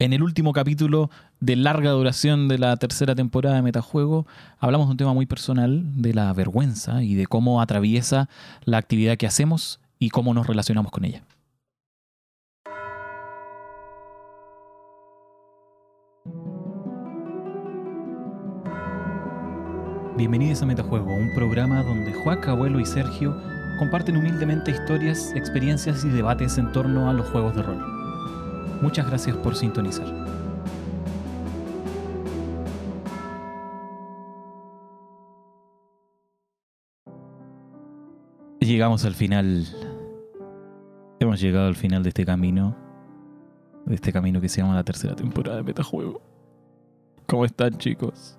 En el último capítulo de larga duración de la tercera temporada de Metajuego, hablamos de un tema muy personal, de la vergüenza y de cómo atraviesa la actividad que hacemos y cómo nos relacionamos con ella. Bienvenidos a Metajuego, un programa donde Juaca, Abuelo y Sergio comparten humildemente historias, experiencias y debates en torno a los juegos de rol. Muchas gracias por sintonizar. Llegamos al final. Hemos llegado al final de este camino. De este camino que se llama la tercera temporada de Metajuego. ¿Cómo están, chicos?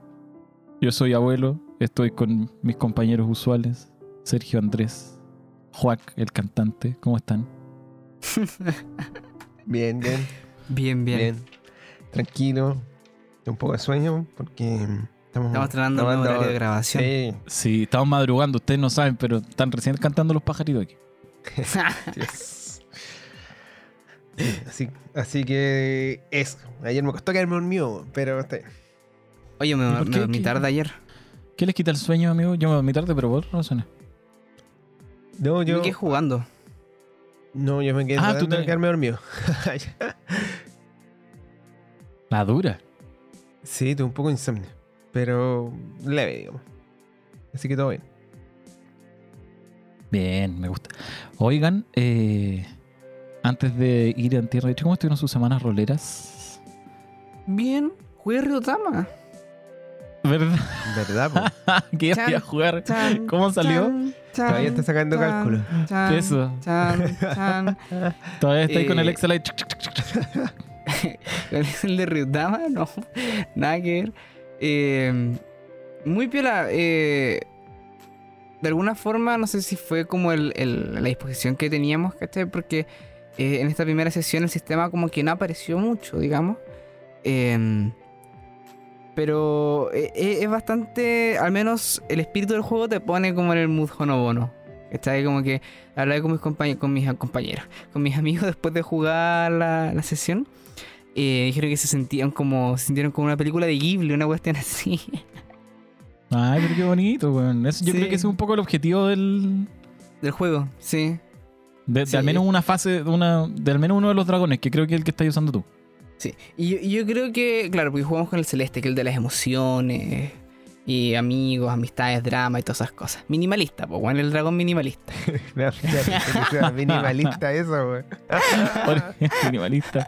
Yo soy abuelo, estoy con mis compañeros usuales, Sergio Andrés, Juac, el cantante. ¿Cómo están? Bien, bien, Bien, bien. bien. Tranquilo. Un poco de sueño porque estamos, Estamos tratando un horario de grabación. Sí, Sí, estamos madrugando, ustedes no saben, pero están recién cantando los pajaritos aquí. Así, así que eso. Ayer me costó quedarme dormido, pero está bien. Oye, me, ¿Y por me qué? dormí tarde ayer. ¿Qué les quita el sueño, amigo? Yo me dormí tarde, pero por razones. No, yo, Me quedé jugando. No, yo me quedé Ah, tú te- quedarme dormido. La dura. sí, tuve un poco de insomnio, pero leve, digamos. Así que todo bien. Bien, me gusta. Oigan, eh, antes de ir a Tierra ¿cómo estuvieron sus semanas roleras? Bien, jugué Ryutama. ¿Verdad? ¿Verdad? Chan, iba a jugar? Chan, ¿Cómo salió? chan, chan, Todavía está sacando chan, cálculo. chan, Eso. chan, chan. Todavía está ahí con el Eh, Excel ahí. el de Ryutama, no. Nada que ver. Eh, muy piola. eh, de alguna forma, no sé si fue como el, el- la disposición que teníamos, ¿cachai? Porque eh, en esta primera sesión el sistema como que no apareció mucho, digamos. Eh, pero eh, eh, es bastante, al menos el espíritu del juego te pone como en el mood honobono. Está ahí como que hablé con mis, compañ- con mis compañeros, con mis amigos después de jugar la, la sesión. Eh, dijeron que se sentían como, se sintieron como una película de Ghibli, una cuestión así. Ay, pero qué bonito, weón. Eso- Yo Sí. creo que ese es un poco el objetivo del. Del juego, sí. De, al menos una fase, de, una, de al menos uno de los dragones, que creo que es el que estás usando tú. Sí. Y yo, yo creo que, claro, porque jugamos con el celeste, que es el de las emociones. Y amigos, amistades, drama y todas esas cosas. Minimalista, pues, bueno, el dragón minimalista. Minimalista eso, güey. minimalista.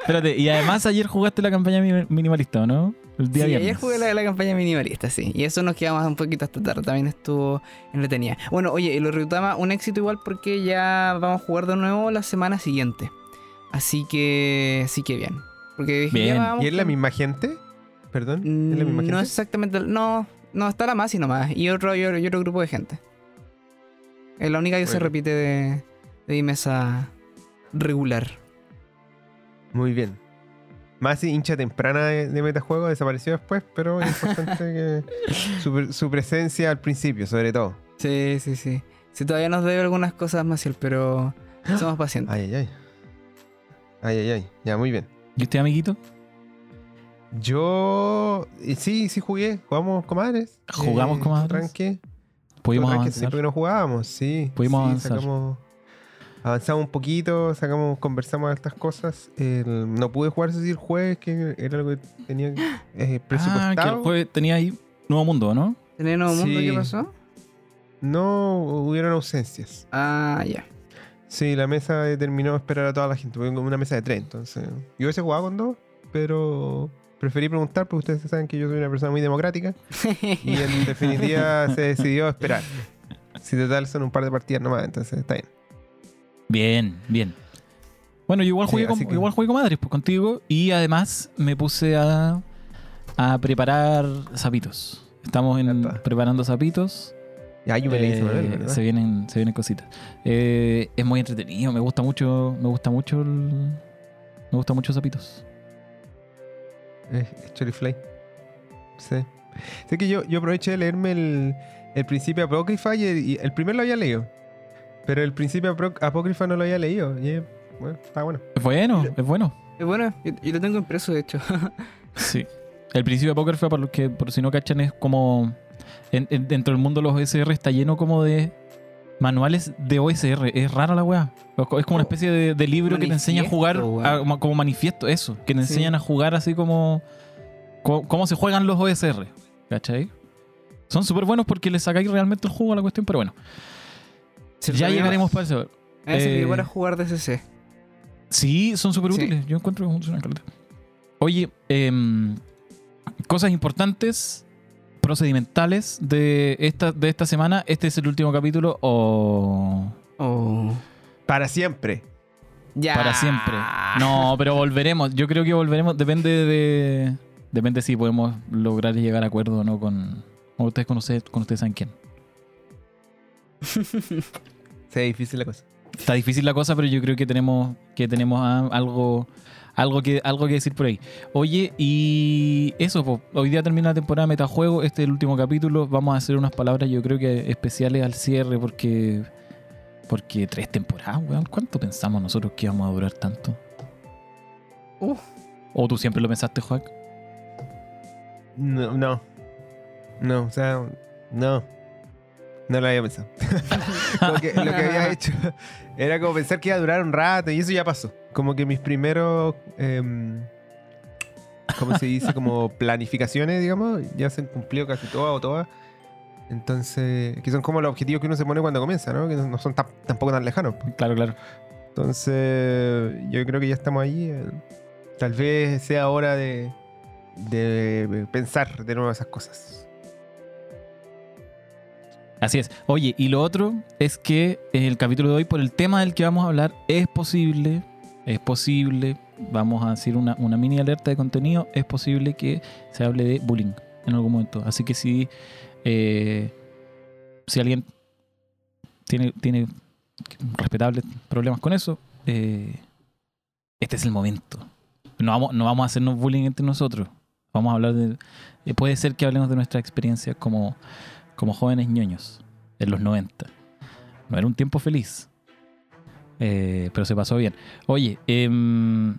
Espérate, y además ayer jugaste la campaña mi- minimalista, ¿o no? El Sí, día ayer viernes. jugué la, la campaña minimalista, sí. Y eso nos quedamos un poquito hasta tarde. También estuvo entretenida. Bueno, oye, y lo Ryutama, un éxito igual porque ya vamos a jugar de nuevo la semana siguiente. Así que. Así que bien. Porque dije, Bien. ya ¿Y es la misma gente? Perdón, ¿es la misma Mm, gente? No exactamente. No, no, está la más y nomás. Y otro, y otro, y otro grupo de gente. Es la única que se repite de, de mi mesa regular. Muy bien. Más hincha temprana de, de metajuego desapareció después, pero es importante que su, su presencia al principio, sobre todo. Sí, sí, sí. Sí, todavía nos debe algunas cosas, Maciel, pero somos pacientes. Ay, ay, ay. Ay, ay, ay. Ya, muy bien. ¿Y usted, amiguito? Yo. eh, Sí, sí jugué. Jugamos comadres. Jugamos comadres. Tranque. Pudimos Hace avanzar. tiempo que no jugábamos, sí. Pudimos sí, avanzar. Sacamos, avanzamos un poquito, sacamos, conversamos de estas cosas. El- no pude jugar sí, el jueves, que era lo que tenía eh, presupuestado. Ah, que el jueves tenía ahí Nuevo Mundo, ¿no? ¿Tenés nuevo mundo? Sí. ¿Qué pasó? No hubieron ausencias. Ah, ya. Sí, la mesa determinó esperar a toda la gente, porque como una mesa de tres, entonces. Yo hubiese jugado con dos, pero preferí preguntar, porque ustedes saben que yo soy una persona muy democrática. Y en definitiva se decidió esperar. Si total son un par de partidas nomás, entonces está bien. Bien, bien. Bueno, yo igual Sí, jugué, con, que- igual jugué con Madres pues, contigo y además me puse a, a preparar zapitos. Estamos en- Epa. preparando zapitos. Ya, yo me leí Eh, se vienen se vienen cositas. Eh, es muy entretenido, me gusta mucho, me gusta mucho el, me gusta mucho zapitos. Es Chorifly. Sí. Sé que yo, yo aproveché de leerme el, el Principio Apócrifa y el, y el primero lo había leído. Pero el Principio Apócrifa no lo había leído. Y eh, bueno, está bueno. Es bueno, es bueno. Es bueno, yo, yo lo tengo impreso, de hecho. Sí. El principio Face, para los que por si no cachan, es como. En- en- dentro del mundo de los OSR está lleno como de manuales de OSR. Es rara la weá. Es co- es como una especie de, de libro que te enseña a jugar a- como- como manifiesto, eso. Que te Sí. enseñan a jugar así como. co- cómo se juegan los OSR. ¿Cachai? Son súper buenos porque le sacáis realmente el juego a la cuestión, pero bueno. Ya llegaremos para eso. A veces eh, para jugar DCC. Sí, son súper Sí. útiles. Yo encuentro que funcionan. Oye, em, cosas importantes, procedimentales de esta, de esta semana. Este es el último capítulo o Oh. Para siempre. Ya. para siempre. No, pero volveremos. Yo creo que volveremos. Depende de. Depende si podemos lograr llegar a acuerdo o no con. O ustedes con ustedes, con ustedes saben quién. Sí, difícil la cosa. Está difícil la cosa, pero yo creo que tenemos que tenemos algo algo que algo que decir por ahí. Oye, y eso, po, hoy día termina la temporada de Metajuego, este es el último capítulo, vamos a hacer unas palabras yo creo que especiales al cierre porque porque tres temporadas, weón, ¿cuánto pensamos nosotros que íbamos a durar tanto? Uf. ¿O tú siempre lo pensaste, Joac? No, no. No, o sea, no. No lo había pensado. como que lo que había hecho era como pensar que iba a durar un rato y eso ya pasó. Como que mis primeros, em, ¿cómo se dice? Como planificaciones, digamos, ya se han cumplido casi todas o todas. Entonces, que son como los objetivos que uno se pone cuando comienza, ¿no? Que no son tan- tampoco tan lejanos. Claro, claro. Entonces, yo creo que ya estamos ahí. eh, Tal vez sea hora de, de pensar de nuevo esas cosas. Así es. Oye, y lo otro es que en el capítulo de hoy, por el tema del que vamos a hablar, es posible, es posible, vamos a decir una, una mini alerta de contenido, es posible que se hable de bullying en algún momento. Así que si, eh, si alguien tiene, tiene respetables problemas con eso, eh, este es el momento. No vamos, no vamos a hacernos bullying entre nosotros. Vamos a hablar de... eh, puede ser que hablemos de nuestra experiencia como como jóvenes ñoños en los 90. No era un tiempo feliz. Eh, pero se pasó bien. Oye, em,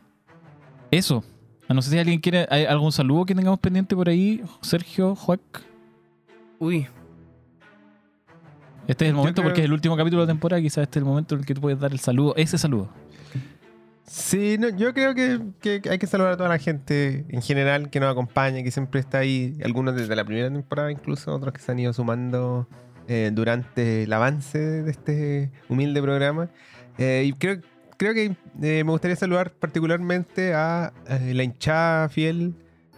eso. Ah, No sé si alguien quiere ¿hay algún saludo que tengamos pendiente por ahí. Sergio, Juac. Uy. Este es el momento creo- porque es el último capítulo de la temporada. Quizás este es el momento en el que tú puedes dar el saludo. Ese saludo. Sí, no, yo creo que, que hay que saludar a toda la gente en general que nos acompaña, que siempre está ahí, algunos desde la primera temporada, incluso otros que se han ido sumando eh, durante el avance de este humilde programa. Eh, y creo, creo que eh, me gustaría saludar particularmente a eh, la hinchada fiel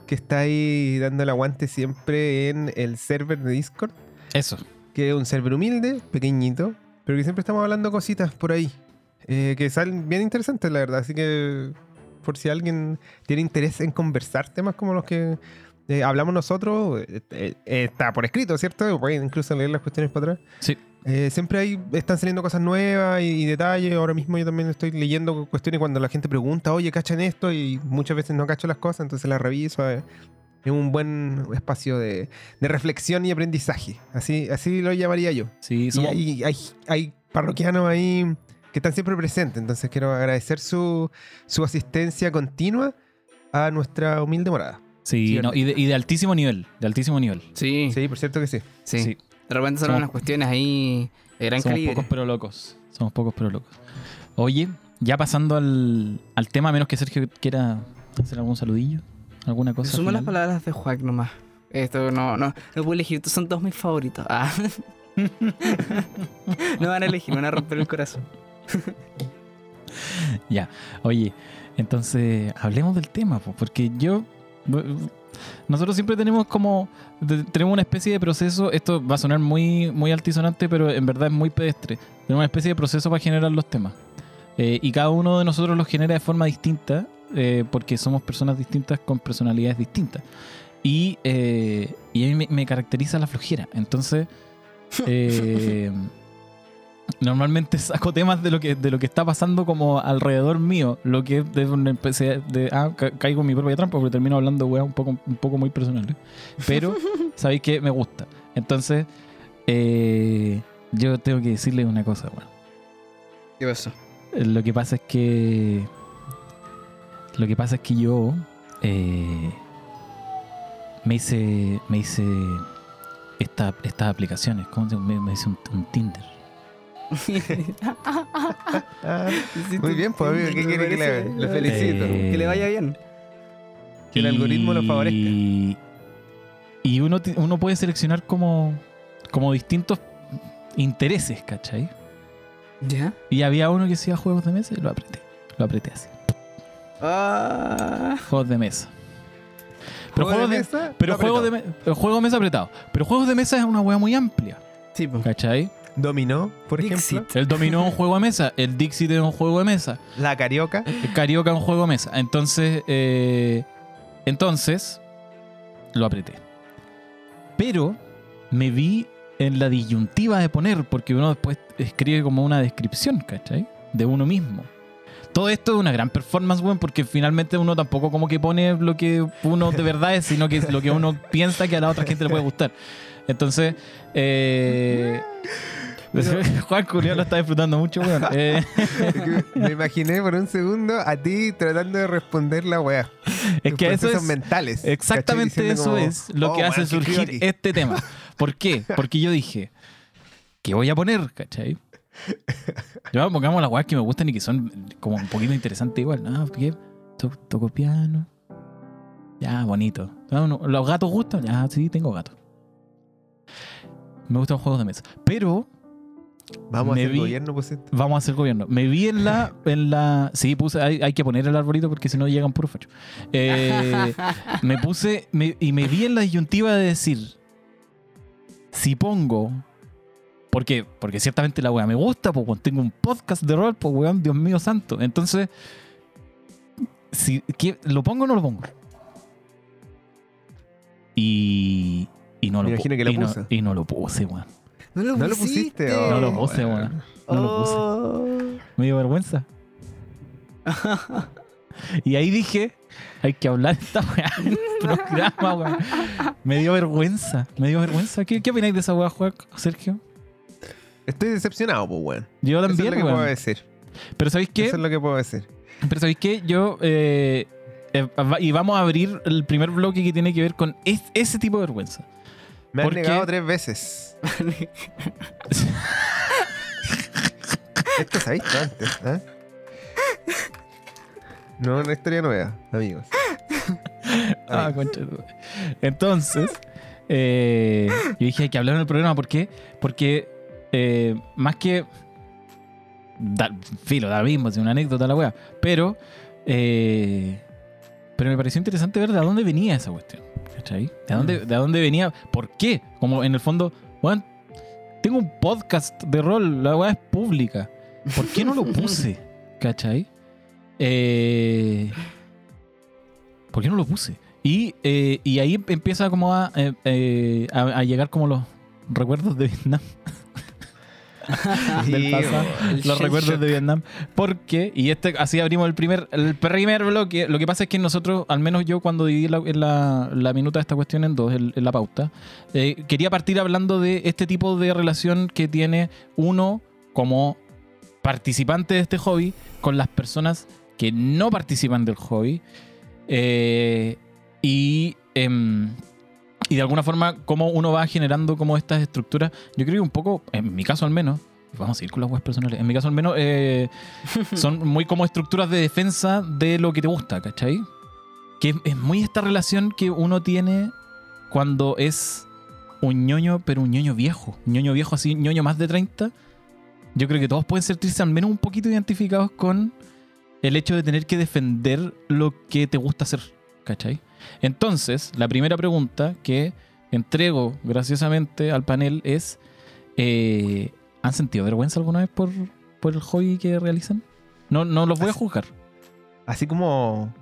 que está ahí dando el aguante siempre en el server de Discord, Eso. que es un server humilde, pequeñito, pero que siempre estamos hablando cositas por ahí. Eh, que salen bien interesantes, la verdad. Así que, por si alguien tiene interés en conversar temas como los que eh, hablamos nosotros, eh, eh, está por escrito, ¿cierto? Pueden incluso leer las cuestiones para atrás. Sí. Eh, siempre hay, están saliendo cosas nuevas y, y detalles. Ahora mismo yo también estoy leyendo cuestiones cuando la gente pregunta, oye, ¿cachan esto? Y muchas veces no cacho las cosas, entonces las reviso. eh. Es un buen espacio de, de reflexión y aprendizaje. Así, así lo llamaría yo. Sí, Y somos- hay, hay, hay parroquianos ahí que están siempre presentes. Entonces quiero agradecer su, su asistencia continua a nuestra humilde morada. sí, no, y, de, y de altísimo nivel. De altísimo nivel. Sí, sí. Por cierto que sí. Sí. De repente salen Somos- unas cuestiones ahí de gran Somos calibre. pocos pero locos. Somos pocos pero locos. Oye, ya pasando al, al tema, a menos que Sergio quiera hacer algún saludillo, alguna cosa. Suma las palabras de Juac nomás. Esto no, no, no puedo elegir, estos son todos mis favoritos. Ah. no van a elegir, me van a romper el corazón. Ya, oye, entonces hablemos del tema, po, porque yo. Nosotros siempre tenemos como. Tenemos una especie de proceso. Esto va a sonar muy, muy altisonante, pero en verdad es muy pedestre. Tenemos una especie de proceso para generar los temas. Eh, y cada uno de nosotros los genera de forma distinta, eh, porque somos personas distintas con personalidades distintas. Y, eh, y a mí me, me caracteriza la flojera. Entonces. Normalmente saco temas de lo que de lo que está pasando como alrededor mío, lo que es de una especie de ah, ca- caigo en mi propia trampa porque termino hablando weá un poco un poco muy personal. ¿eh? Pero sabéis que me gusta. Entonces, eh, yo tengo que decirle una cosa, bueno. ¿Qué pasó? Lo que pasa es que Lo que pasa es que yo eh, me hice. Me hice. esta- estas aplicaciones. ¿Cómo se llama? Me, me hice un, un Tinder. Ah, Muy bien, pues, amigo, ¿qué quiere que le haga? Lo felicito. Eh, Que le vaya bien. Que el algoritmo lo favorezca. Y, uno, uno puede seleccionar como, como distintos intereses, ¿cachai? ¿Ya? Y había uno que decía juegos de mesa y lo apreté. Lo apreté así. Ah, Juegos de mesa. Pero ¿Juego juegos de, mesa? pero juegos de, juegos de mesa apretado. Pero juegos de mesa es una hueá muy amplia, sí. ¿cachai? Dominó, por Dixit. ejemplo. El dominó es un juego de mesa, el Dixit es un juego de mesa, La carioca. el Carioca es un juego de mesa. Entonces, eh, entonces, lo apreté. Pero me vi en la disyuntiva de poner, porque uno después escribe como una descripción, ¿cachai? De uno mismo. Todo esto es una gran performance, weón, porque finalmente uno tampoco como que pone lo que uno de verdad es, sino que es lo que uno piensa que a la otra gente le puede gustar. Entonces, eh... Juan Culiao lo está disfrutando mucho, weón. Eh, Me imaginé por un segundo a ti tratando de responder la weá. es que eso es... mentales. Exactamente eso es lo que "Oh, hace weón, ¿qué escribo surgir aquí?". este tema. ¿Por qué? Porque yo dije, ¿qué voy a poner? ¿Cachai? Yo pongamos las weas que me gustan y que son como un poquito interesantes igual. Ah, ¿qué? To- toco piano. Ya, bonito. No, ¿Los gatos gustan? Ya, sí, tengo gatos. Me gustan los juegos de mesa. Pero Vamos Me a hacer vi- gobierno, pues. vamos a hacer gobierno. Me vi en la. En la sí, puse. Hay, hay que poner el arbolito porque si no llegan puro facho. Eh, me puse. me- y me vi en la disyuntiva de decir. Si pongo. Porque, porque ciertamente la weá me gusta, pues tengo un podcast de rol, pues weón, Dios mío santo. Entonces. Si, ¿qué- ¿Lo pongo o no lo pongo? Y. Y no Me lo pu- imagino que lo y no- y no lo puse, weón. No lo No lo pusiste. oh, No lo puse, weón. No lo puse. Oh. Me dio vergüenza. y ahí dije, hay que hablar de esta weá en el programa, weón. Me dio vergüenza, me dio vergüenza. ¿Qué, qué opináis de esa weá, Juan, Sergio? Estoy decepcionado, pues, weón. Yo Eso es también, lo que puedo decir. Pero ¿sabéis qué? Eso es lo que puedo decir. Pero ¿sabéis qué? Yo... eh, eh, y vamos a abrir el primer bloque que tiene que ver con es- ese tipo de vergüenza. Me han negado tres veces. Esto se ha visto antes, ¿eh? No, una historia nueva, amigos. Ah, concha. Entonces, eh, yo dije hay que hablar en el programa. ¿Por qué? Porque eh, más que. Da, filo, da lo mismo, es una anécdota la wea. Pero. eh, pero me pareció interesante ver de dónde venía esa cuestión. ¿Cachai? ¿De dónde, de dónde venía? ¿Por qué? Como en el fondo, weón, tengo un podcast de rol, la weá es pública. ¿Por qué no lo puse? ¿Cachai? Eh, ¿Por qué no lo puse? Y, eh, y ahí empieza como a, eh, a, a llegar como los recuerdos de Vietnam. del pasado. los recuerdos shock. de Vietnam. Porque, y este así abrimos el primer, el primer bloque. Lo que pasa es que nosotros, al menos yo cuando dividí la, la, la minuta de esta cuestión en dos, en, en la pauta, eh, quería partir hablando de este tipo de relación que tiene uno como participante de este hobby con las personas que no participan del hobby. Eh, y, em, y de alguna forma, cómo uno va generando como estas estructuras. Yo creo que un poco, en mi caso al menos, vamos a ir con las webs personales, en mi caso al menos, eh, son muy como estructuras de defensa de lo que te gusta, ¿cachai? Que es, muy esta relación que uno tiene cuando es un ñoño, pero un ñoño viejo. Un ñoño viejo así, ñoño más de 30. Yo creo que todos pueden sentirse al menos un poquito identificados con el hecho de tener que defender lo que te gusta hacer, ¿cachai? Entonces, la primera pregunta que entrego graciosamente al panel es, eh, ¿han sentido vergüenza alguna vez por, por el hobby que realizan? No, no los voy a Así- juzgar. Así como,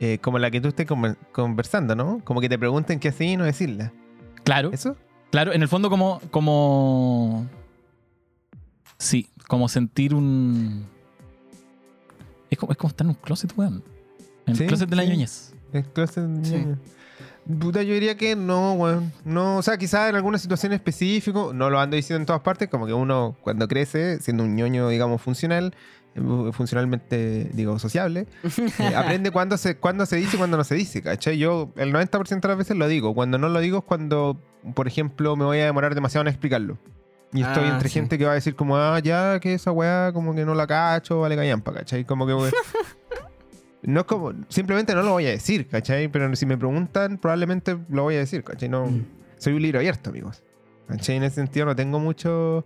eh, como la que tú estés conver- conversando, ¿no? Como que te pregunten qué hacer y no decirla. Claro, ¿Eso? claro, en el fondo como... como sí, como sentir un... Es como, es como estar en un closet, weón. En el Sí, closet de la sí. ñoñez. Ñoño. Puta, yo diría que no, weón. No, o sea, quizás en alguna situación específica, no lo ando diciendo en todas partes, como que uno cuando crece, siendo un ñoño, digamos, funcional, eh, funcionalmente, digo, sociable, eh, aprende cuándo se, cuándo se dice y cuándo no se dice, ¿cachai? Yo el 90% de las veces lo digo. Cuando no lo digo es cuando, por ejemplo, me voy a demorar demasiado en explicarlo. Y estoy Ah, entre sí. gente que va a decir como, ah, ya, que esa weá como que no la cacho, vale callampa, ¿cachai? Como que... no es como... Simplemente no lo voy a decir, ¿cachai? Pero si me preguntan, probablemente lo voy a decir, ¿cachai? No, Mm. soy un libro abierto, amigos. ¿Cachai? En ese sentido no tengo mucho...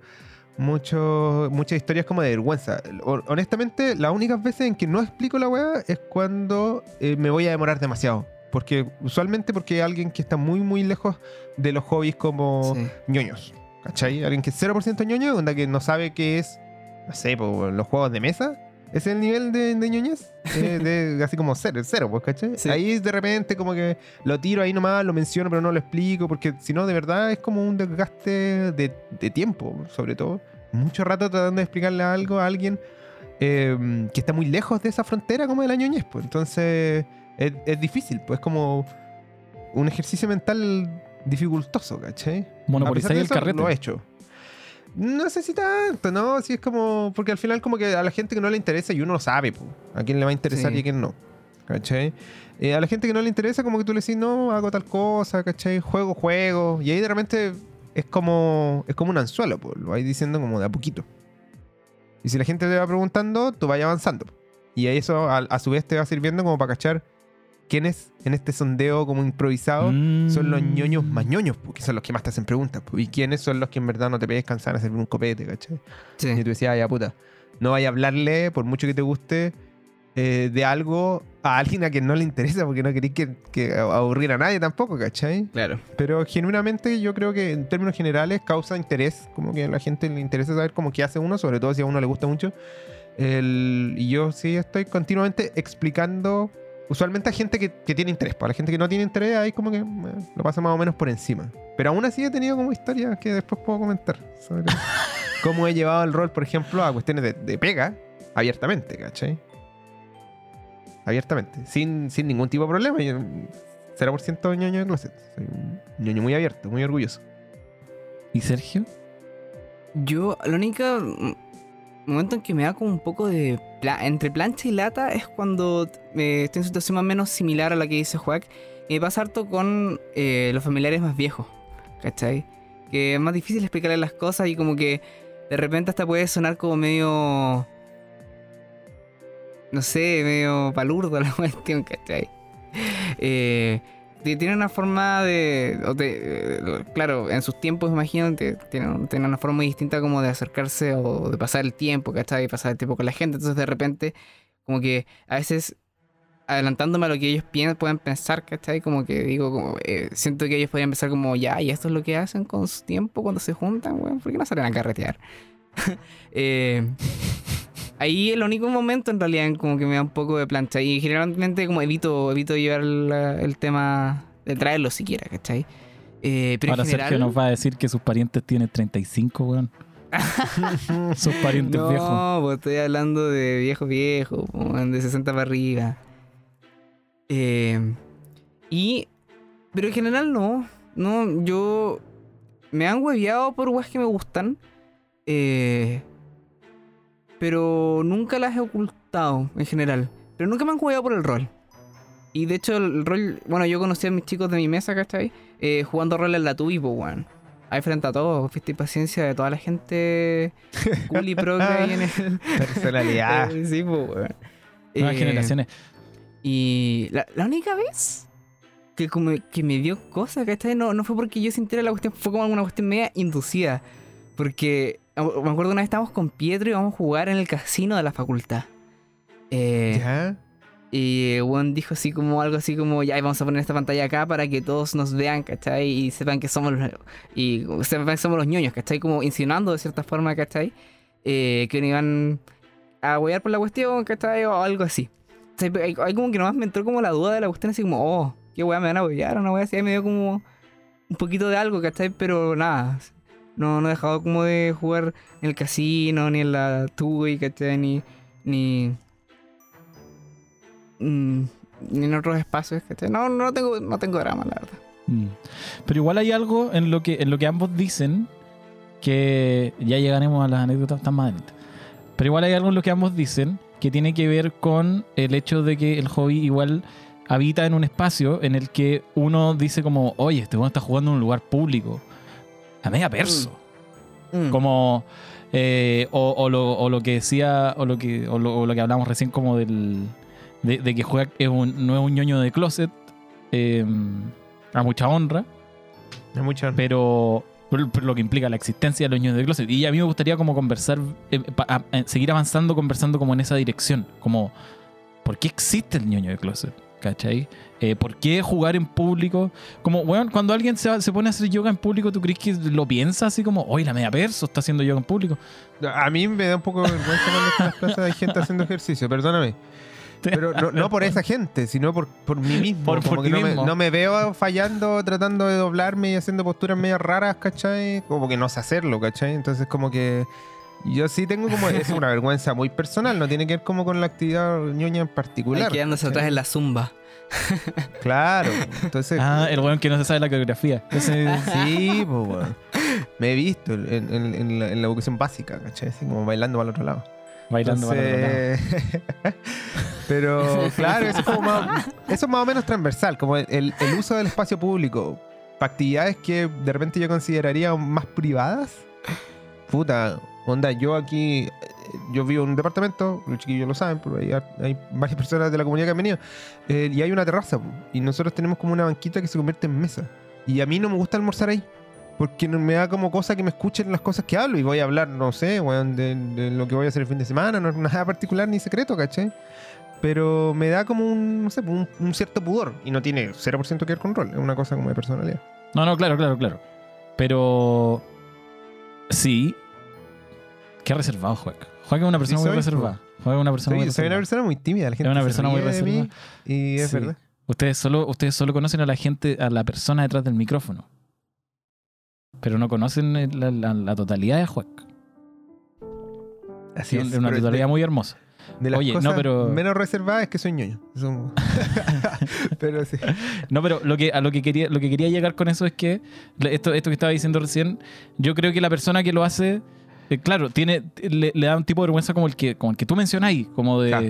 Mucho, muchas historias como de vergüenza. Ho- Honestamente, las únicas veces en que no explico la weá es cuando eh, me voy a demorar demasiado. Porque usualmente porque hay alguien que está muy muy lejos de los hobbies como Sí. ñoños. ¿Cachai? Alguien que es 0% ñoño, onda que no sabe qué es, no sé, po, los juegos de mesa. Es el nivel de, de ñoñez. eh, de, así como cero, cero, pues, ¿cachai? Sí. Ahí de repente como que lo tiro ahí nomás, lo menciono, pero no lo explico, porque si no, de verdad es como un desgaste de, de tiempo, sobre todo. Mucho rato tratando de explicarle algo a alguien eh, que está muy lejos de esa frontera como de la ñoñez, pues. Entonces es, es difícil, pues es como un ejercicio mental dificultoso, ¿cachai? De el carrete. Lo he hecho. No sé si tanto, ¿no? Si es como. Porque al final, como que a la gente que no le interesa, y uno lo sabe, po, a quién le va a interesar Sí. y a quién no. ¿Cachai? Eh, a la gente que no le interesa, como que tú le decís, no, hago tal cosa, ¿cachai? Juego, juego. Y ahí de repente es como. Es como un anzuelo, po, lo vais diciendo como de a poquito. Y si la gente te va preguntando, tú vayas avanzando. Y eso a, a su vez te va sirviendo como para cachar quiénes en este sondeo como improvisado son los Mm. ñoños más ñoños, porque son los que más te hacen preguntas. po. ¿Y quiénes son los que en verdad no te pegues cansar de hacer un copete, ¿cachai? Y tú decías, "Ay, ya puta, no vaya a hablarle, por mucho que te guste, eh, de algo a alguien a quien no le interesa, porque no queréis que, que aburrir a nadie tampoco, ¿cachai? Claro. Pero genuinamente yo creo que en términos generales causa interés, como que a la gente le interesa saber cómo que hace uno, sobre todo si a uno le gusta mucho. El- y yo sí estoy continuamente explicando, usualmente a gente que, que tiene interés, para la gente que no tiene interés, ahí como que eh, lo pasa más o menos por encima. Pero aún así he tenido como historias que después puedo comentar sobre cómo he llevado el rol, por ejemplo, a cuestiones de, de pega abiertamente, ¿cachai? Abiertamente, sin, sin ningún tipo de problema. Yo, 0% ñoño de closet. Soy un ñoño muy abierto, muy orgulloso. ¿Y Sergio? Yo, el único mm, momento en que me da como un poco de. Entre plancha y lata es cuando eh, estoy en situación más o menos similar a la que dice Juac. Me pasa harto con eh, los familiares más viejos, ¿cachai? Que es más difícil explicarles las cosas y como que de repente hasta puede sonar como medio. No sé, medio palurdo la cuestión, ¿cachai? Eh, tiene una forma de, Claro, en sus tiempos, imagino, tienen, tienen una forma muy distinta como de acercarse o de pasar el tiempo, ¿cachai? Pasar el tiempo con la gente. Entonces, de repente, como que a veces adelantándome a lo que ellos piensan, pueden pensar, ¿cachai? Como que digo, como, eh, siento que ellos podrían pensar como, ya, y esto es lo que hacen con su tiempo cuando se juntan, weón, ¿por qué no salen a carretear? Eh, ahí el único momento en realidad en como que me da un poco de plancha y generalmente como evito, evito llevar la- el tema de traerlo siquiera, ¿cachai? Eh, pero Ahora en general... Sergio nos va a decir que sus parientes tienen 35, weón. sus parientes no, viejos. pues estoy hablando de viejo viejo, de 60 para arriba. Eh, y. Pero en general no. No, yo. Me han hueveado por weas que me gustan. eh, pero nunca las he ocultado en general. Pero nunca me han hueveado por el rol. Y de hecho, el rol. Bueno, yo conocí a mis chicos de mi mesa, ¿cachai? Eh, jugando rol en la pues, weón. Ahí frente a todos, viste y paciencia de toda la gente cool y pro que hay en el. Personalidad. Eh, sí, pues, weón. Nuevas Eh, generaciones. Y la, la única vez que, como, que me dio cosas, ¿cachai? No, no fue porque yo sintiera la cuestión, fue como una cuestión media inducida. Porque me acuerdo una vez estábamos con Pietro y íbamos a jugar en el casino de la facultad. Eh, ¿Ya? y Juan dijo así como algo así como, ya vamos a poner esta pantalla acá para que todos nos vean, ¿cachai? Y sepan que somos los, y sepan que somos los ñoños, ¿cachai? Como insinuando de cierta forma, ¿cachai? Eh, que no iban a huear por la cuestión, ¿cachai? O algo así. O sea, Hay, hay como que nomás me entró como la duda de la cuestión, así como, oh, qué weá me van a huear, una weá así. Ahí me dio como un poquito de algo, ¿cachai? Pero nada. No, no he dejado como de jugar en el casino, ni en la TUI, ¿cachai? Ni, ni, mm, ni en otros espacios, ¿cachai? No, no tengo, no tengo drama, la verdad. Mm. Pero igual hay algo en lo que, en lo que ambos dicen que ya llegaremos a las anécdotas tan más. Pero igual hay algo en lo que ambos dicen que tiene que ver con el hecho de que el hobby igual habita en un espacio en el que uno dice como, oye, este weón está jugando en un lugar público. A media perso. Mm. Como. eh, o, o lo, o lo que decía. O lo que, o lo, o lo que hablamos recién, como del. De, de que juega. Es un, no es un ñoño de closet. eh, a mucha honra. Hay mucha- Pero. pero- lo que implica la existencia de los ñoños de closet. Y a mí me gustaría como conversar. eh, pa- a- eh, seguir avanzando, conversando como en esa dirección. Como. ¿Por qué existe el ñoño de closet? ¿Cachai? Eh, ¿Por qué jugar en público? Como, bueno, cuando alguien se, va- se pone a hacer yoga en público, ¿tú crees que lo piensa así como, hoy la media perso está haciendo yoga en público? A mí me da un poco de vergüenza cuando en las plazas hay gente haciendo ejercicio, perdóname. Pero no, no por esa gente, sino por, por mí mismo. Por- como por que no, me, mismo. no me veo fallando, tratando de doblarme y haciendo posturas medio raras, ¿cachai? Como que no sé hacerlo, ¿cachai? Entonces como que yo sí tengo como... Es una vergüenza muy personal, no tiene que ver como con la actividad ñoña en particular. quedándose ¿cachai? atrás en la zumba. Claro, entonces... Ah, el weón que no se sabe la coreografía. Sí, pues, weón. Me he visto en, en- en la, en la educación básica, ¿cachai? Así como bailando para el otro lado. bailando para el otro lado. Pero claro, eso es, como más, eso es más o menos transversal, como el, el- el uso del espacio público para actividades que de repente yo consideraría más privadas. Puta, onda, yo aquí, yo vivo en un departamento, los chiquillos lo saben, pero hay, varias personas de la comunidad que han venido, eh, y hay una terraza, y nosotros tenemos como una banquita que se convierte en mesa. Y a mí no me gusta almorzar ahí. Porque me da como cosa que me escuchen las cosas que hablo y voy a hablar, no sé, weón, de, lo que voy a hacer el fin de semana, no es nada particular ni secreto, ¿cachai? Pero me da como un, no sé, un, cierto pudor y no tiene 0% que ver con rol, es una cosa como de personalidad. No, no, claro, claro, claro. Pero. Sí. Qué reservado, Juan. Juan es una persona Sí muy reservada. Juan es una persona muy Soy, soy una reservada. persona muy tímida, la gente Es una persona muy reservada. y es Sí. verdad. Ustedes solo, ustedes solo conocen a la gente, a la persona detrás del micrófono. Pero no conocen el- la, la- la totalidad de Juan. Así Es es. una totalidad de, muy hermosa. de las Oye, no, pero- menos reservadas es que soy ñoño. Pero sí. No, pero lo que, a lo que quería, lo que quería llegar con eso es que esto, esto que estaba diciendo recién, yo creo que la persona que lo hace, eh, claro, tiene, le, le da un tipo de vergüenza como el que, como el que tú mencionas ahí, como de Claro.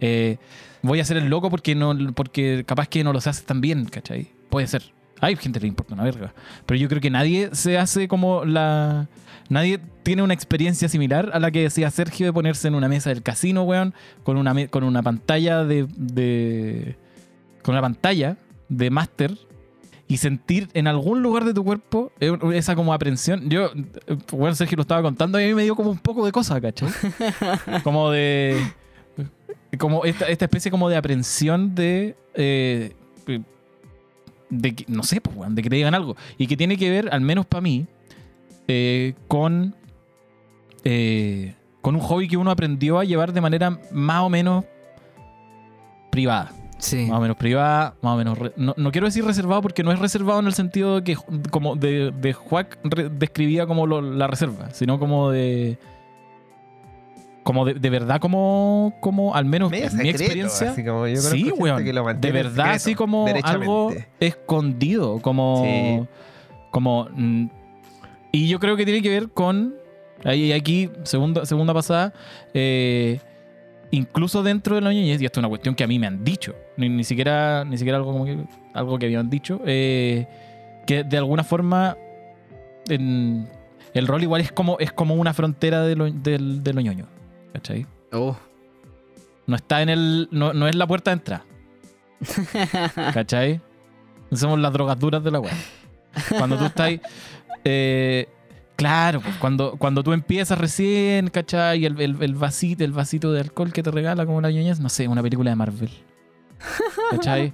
eh, voy a ser el loco porque no, porque capaz que no lo haces tan bien, ¿cachai? Puede ser. Hay gente que le importa una verga. Pero yo creo que nadie se hace como la. Nadie tiene una experiencia similar a la que decía Sergio de ponerse en una mesa del casino, weón, con una, con una pantalla de, de- con una pantalla de máster y sentir en algún lugar de tu cuerpo eh, esa como aprensión. Yo, eh, bueno, Sergio lo estaba contando y a mí me dio como un poco de cosa, ¿cachai? como de. Como esta, esta especie como de aprensión de. eh, de que, no sé, pues, de que te digan algo. Y que tiene que ver, al menos para mí, eh, con. eh, con un hobby que uno aprendió a llevar de manera más o menos privada. Sí. Más o menos privada, más o menos. re- no, no quiero decir reservado porque no es reservado en el sentido de que como de, de Juac re- describía como lo- la reserva, sino como de. Como de, de verdad, como, como al menos Medio en mi secreto, experiencia. así como yo Sí, weón. que lo De verdad, secreto, así como algo escondido. Como. Sí. Como. mm, y yo creo que tiene que ver con. Ahí, aquí, segunda, segunda pasada. eh, incluso dentro de la ñoñez, y esto es una cuestión que a mí me han dicho. Ni, ni siquiera, ni siquiera algo como que, algo que habían dicho. eh, que de alguna forma. en- el rol igual es como, es como una frontera de lo, de lo ñoño. ¿Cachai? Oh. No está en el. No, no es la puerta de entrada. ¿Cachai? Somos las drogas duras de la web. Cuando tú estás. eh, claro, pues, cuando, cuando tú empiezas recién, ¿cachai? El, el, el vasito, el vasito de alcohol que te regala como la ñoñez, no sé, una película de Marvel. ¿Cachai?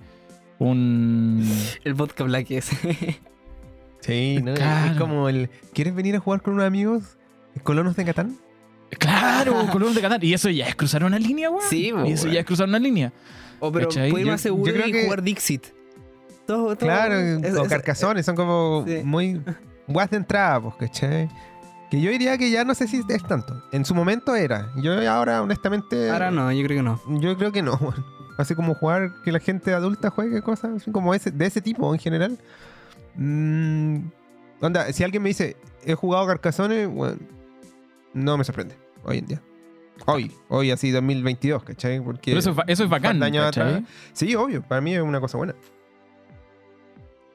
Un. El vodka black ese. Sí, ¿no? Claro. Es como el. ¿Quieres venir a jugar con unos amigos? ¿Colonos de Catán? Claro, color de Catán. Y eso ya es cruzar una línea, weón. Sí, po, Y eso weón. ya es cruzar una línea. Oh, pero ¿Cachai? puede ir Yo- más yo seguro creo y que- jugar Dixit. Todo, todo- Claro, es- o es- carcazones, son como Sí. muy guas de entrada, pues, ¿cachai? Que yo diría que ya no sé si es tanto. En su momento era. Yo ahora, honestamente. Ahora no, yo creo que no. Yo creo que no, weón. Así como jugar que la gente adulta juegue cosas así como ese, de ese tipo en general. Mm, onda, si alguien me dice, he jugado Carcazones, bueno, no me sorprende hoy en día. Hoy, hoy así 2022, ¿cachai? Porque Pero eso es, eso bacán, Sí, obvio, para mí es una cosa buena.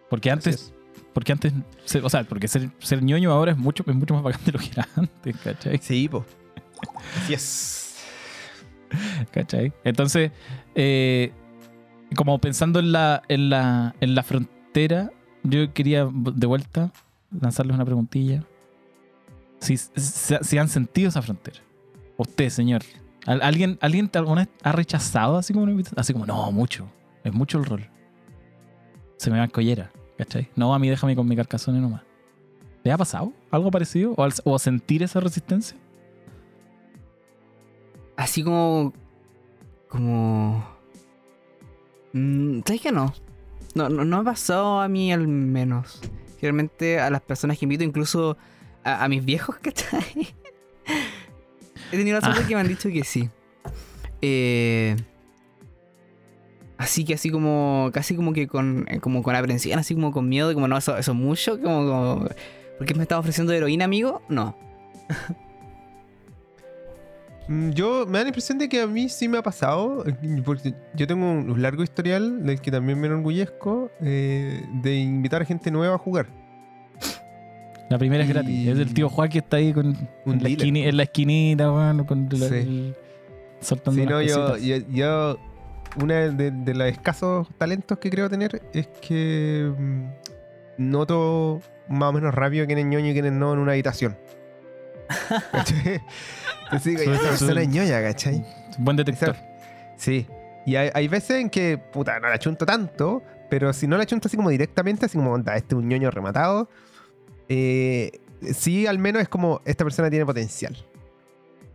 Porque antes, es. Porque antes, ser- o sea, porque ser, ser ñoño ahora es mucho, es mucho más bacán de lo que era antes, ¿cachai? Sí, po. Así es. ¿Cachai? Entonces, eh, como pensando en la, en la, en la frontera, yo quería de vuelta lanzarles una preguntilla. Si, si, si han sentido esa frontera. Usted, señor. ¿Al- ¿Alguien, ¿Alguien alguna vez ha rechazado así como una invitación? Así como, no, mucho. Es mucho el rol. Se me va collera, ¿cachai? No, a mí déjame con mi carcasone nomás. ¿Le ha pasado algo parecido? ¿O, al- o sentir esa resistencia? Así como. Como. Mm, ¿Sabes que no? No, no? no ha pasado a mí al menos. Realmente a las personas que invito, incluso a, a mis viejos, ¿cachai? He tenido la suerte Ah. que me han dicho que sí. Eh, así que así como. Casi como que con. eh, como con aprensión, así como con miedo, como no, eso, eso es mucho, como, como. ¿Por qué me estaba ofreciendo heroína, amigo? No. Mm, Yo me da la impresión de que a mí sí me ha pasado, eh, porque yo tengo un largo historial del que también me enorgullezco eh, de invitar a gente nueva a jugar. La primera es gratis. Es el tío Juan que está ahí con, Un en, la esquini- en la esquinita, weón, con la- Sí. el- soltando Sí, las no, yo, cositas. yo, yo- una de, de los escasos talentos que creo tener es que mm, noto más o menos rápido quién es ñoño y quién es no en una habitación. ¿Cachai? Entonces digo, Eso- esta persona es ñoña, ¿cachai? Buen detector. Sí. Y hay, hay veces en que, puta, no la chunto tanto, pero si no la chunto así como directamente, así como, onda, este es un ñoño rematado, eh, sí, al menos es como, esta persona tiene potencial.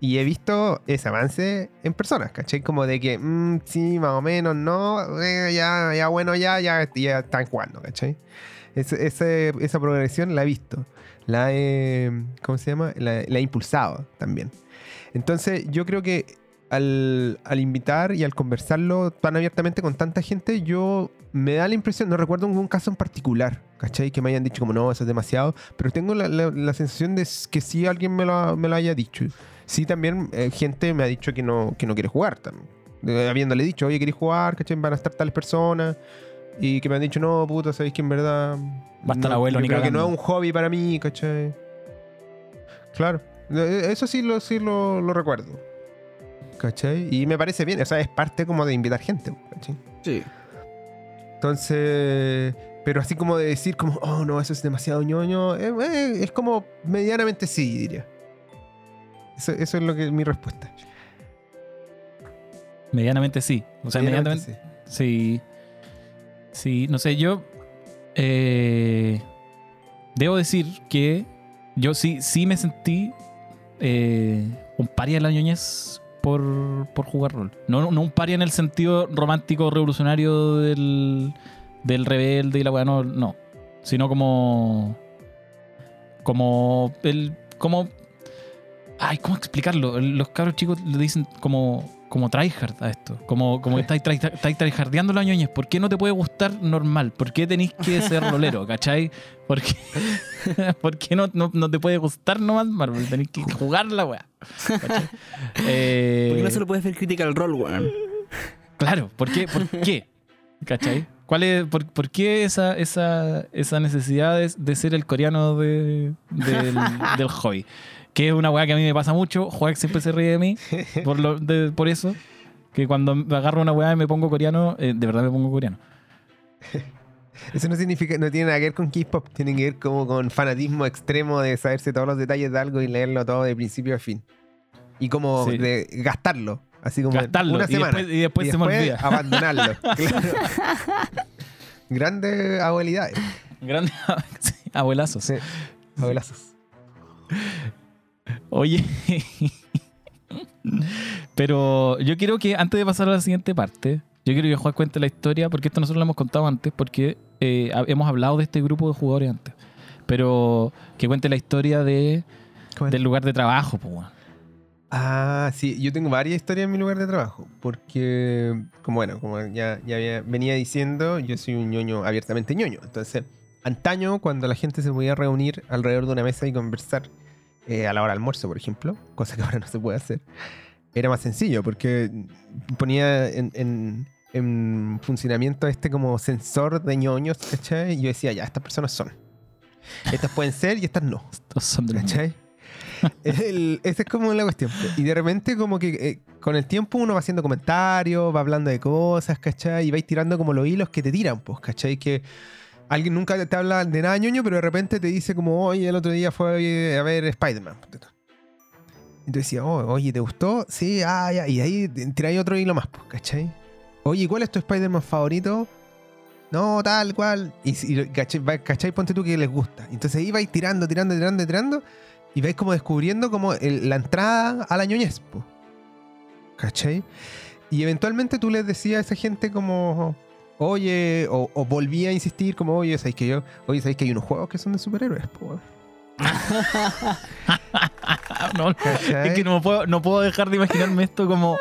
Y he visto ese avance en personas, ¿cachai? Como de que, mm, sí, más o menos, no, eh, ya, ya, bueno, ya, ya, ya están jugando, ¿cachai? Ese- ese- esa progresión la he visto. La he, ¿cómo se llama? La, la he impulsado también. Entonces, yo creo que al, al invitar y al conversarlo tan abiertamente con tanta gente, yo me da la impresión, no recuerdo ningún caso en particular, ¿cachai? Que me hayan dicho como no, eso es demasiado, pero tengo la, la- la sensación de que sí alguien me lo, me lo haya dicho. Sí, también eh, gente me ha dicho que no, que no quiere jugar también. Eh, habiéndole dicho, oye, ¿querés jugar? ¿cachai? Van a estar tales personas. Y que me han dicho, no, puta, sabéis que en verdad. Va a estar no, abuelo ni creo que no cagando". es un hobby para mí, ¿cachai? Claro. Eh, Eso sí lo, sí lo, lo recuerdo. ¿Cachai? Y me parece bien. O sea, es parte como de invitar gente, ¿cachai? Sí. Entonces. Pero así como de decir, como, oh no, eso es demasiado ñoño. eh, eh, es como medianamente sí, diría. Eso, eso es lo que mi respuesta. Medianamente sí. O sea, medianamente, sí. Sí, no sé, yo. eh, debo decir que yo sí, sí me sentí eh, un paria de la ñoñez por, por jugar rol. No, no un paria en el sentido romántico revolucionario del, del rebelde y la weá, no, no. Sino como. Como. El. Como. Ay, ¿cómo explicarlo? Los cabros chicos le dicen como. Como tryhard a esto. Como, como que estáis try- estáis tryhardeando la ñoñez. ¿Por qué no te puede gustar normal? ¿Por qué tenéis que ser rolero? ¿Cachai? ¿Por qué, ¿Por qué no, no, no te puede gustar nomás Marvel? Tenéis que jugar la weá. Eh, ¿Por qué no se lo puedes ver crítica al rol, weón? Claro, ¿por qué? ¿Por qué? ¿Cachai? ¿Cuál es, por, por qué esa, esa, esa necesidad de, de ser el coreano de- del, del hobby? Que es una weá que a mí me pasa mucho. Joaquín siempre se ríe de mí por, lo, de- por eso. Que cuando agarro una weá y me pongo coreano, eh, de verdad me pongo coreano. Eso no significa, no tiene nada que ver con K-pop, tiene que ver como con fanatismo extremo de saberse todos los detalles de algo y leerlo todo de principio a fin. Y como Sí. de gastarlo, así como Gastarlo una y semana. después, y después se me olvida. abandonarlo. Claro. Grandes abuelidades. Grandes sí, abuelazos. Sí, abuelazos. Oye. Pero yo quiero que antes de pasar a la siguiente parte, yo quiero que Juan cuente la historia, porque esto nosotros lo hemos contado antes, porque eh, hemos hablado de este grupo de jugadores antes. Pero que cuente la historia de, del lugar de trabajo, pues. Ah, sí, yo tengo varias historias en mi lugar de trabajo, porque, como bueno, como ya, ya había- venía diciendo, yo soy un ñoño abiertamente ñoño. Entonces, antaño, cuando la gente se podía reunir alrededor de una mesa y conversar, eh, a la hora del almuerzo, por ejemplo, cosa que ahora no se puede hacer, era más sencillo porque ponía en, en- en funcionamiento este como sensor de ñoños, ¿cachai? Y yo decía, ya, estas personas son. Estas pueden ser y estas no. Estos son del. ¿Cachai? El- esa es como la cuestión. Y de repente, como que eh, con el tiempo uno va haciendo comentarios, va hablando de cosas, ¿cachai? Y vais tirando como los hilos que te tiran, pues, ¿cachai? Que alguien nunca te habla de nada ñoño, pero de repente te dice como, oye, el otro día fue a ver Spider-Man. Y tú oh, oye, ¿te gustó? Sí, ah, ya. Y ahí tiráis otro hilo más, pues, ¿cachai? Oye, ¿cuál es tu Spider-Man favorito? No, tal cual. Y, y ¿cachai? ¿cachai? Ponte tú que les gusta. Entonces ahí vais tirando, tirando, tirando, tirando. Y vais como descubriendo como la entrada a la ñoñez. po. ¿Cachai? Y eventualmente tú les decías a esa gente como... Oye, o, o volví a insistir como, oye, ¿sabéis que yo? Oye, ¿sabéis que hay unos juegos que son de superhéroes? po? No, ¿Cachai? es que no puedo, no puedo dejar de imaginarme esto como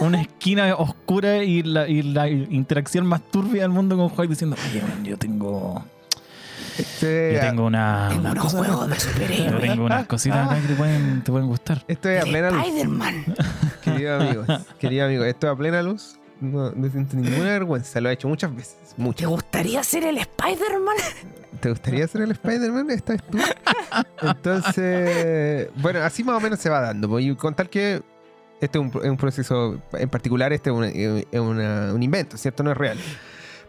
una esquina oscura y la, y la interacción más turbia del mundo con Juan diciendo, oye, man, yo tengo, Este, yo tengo una, una unos cosa- juegos de yo superhéroes. tengo unas cositas acá que te pueden, te pueden gustar. Esto es a plena luz. Spider-Man. Querido amigos, querido amigo, esto es a plena luz. No, no siento ninguna vergüenza, lo he hecho muchas veces. ¿Te Muchas. gustaría ser el Spider-Man? ¿Te gustaría ser el Spider-Man? Esta vez tú. Entonces, bueno, así más o menos se va dando. pues, Y con tal que este es un, es un proceso en particular, este es, una- es una- un invento, ¿cierto? No es real.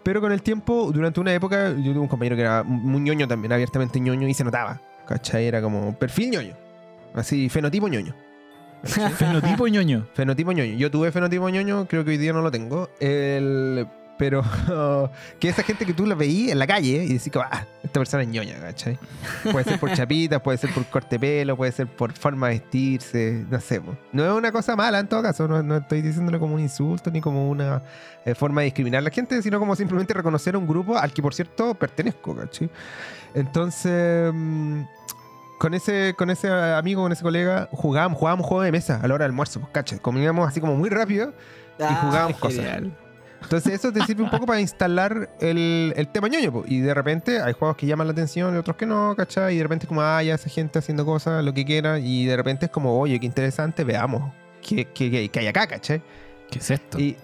Pero con el tiempo, durante una época, yo tuve un compañero que era muy ñoño también, abiertamente ñoño, y se notaba. ¿Cachai? Era como perfil ñoño. Así, fenotipo ñoño. Fenotipo ñoño. Fenotipo ñoño. Yo tuve fenotipo ñoño, creo que hoy día no lo tengo. El- pero que esa gente que tú la veí en la calle y decís que ah, esta persona es ñoña, ¿cachai? Puede ser por chapitas, puede ser por corte pelo, puede ser por forma de vestirse, no sé. No es una cosa mala en todo caso, no, no estoy diciéndolo como un insulto ni como una eh, forma de discriminar a la gente, sino como simplemente reconocer un grupo al que, por cierto, pertenezco, ¿cachai? Entonces, mm, con ese, con ese amigo, con ese colega, jugábamos, jugábamos juegos de mesa a la hora del almuerzo, pues, ¿cachai? Comíamos así como muy rápido y jugábamos cosas. genial. Entonces eso te sirve un poco para instalar el, el tema ñoño. po. Y de repente hay juegos que llaman la atención y otros que no, ¿cachai? Y de repente es como, ah, ya esa gente haciendo cosas, lo que quiera. Y de repente es como, oye, qué interesante, veamos qué, qué- qué- qué hay acá, ¿cachai? ¿Qué es esto? Y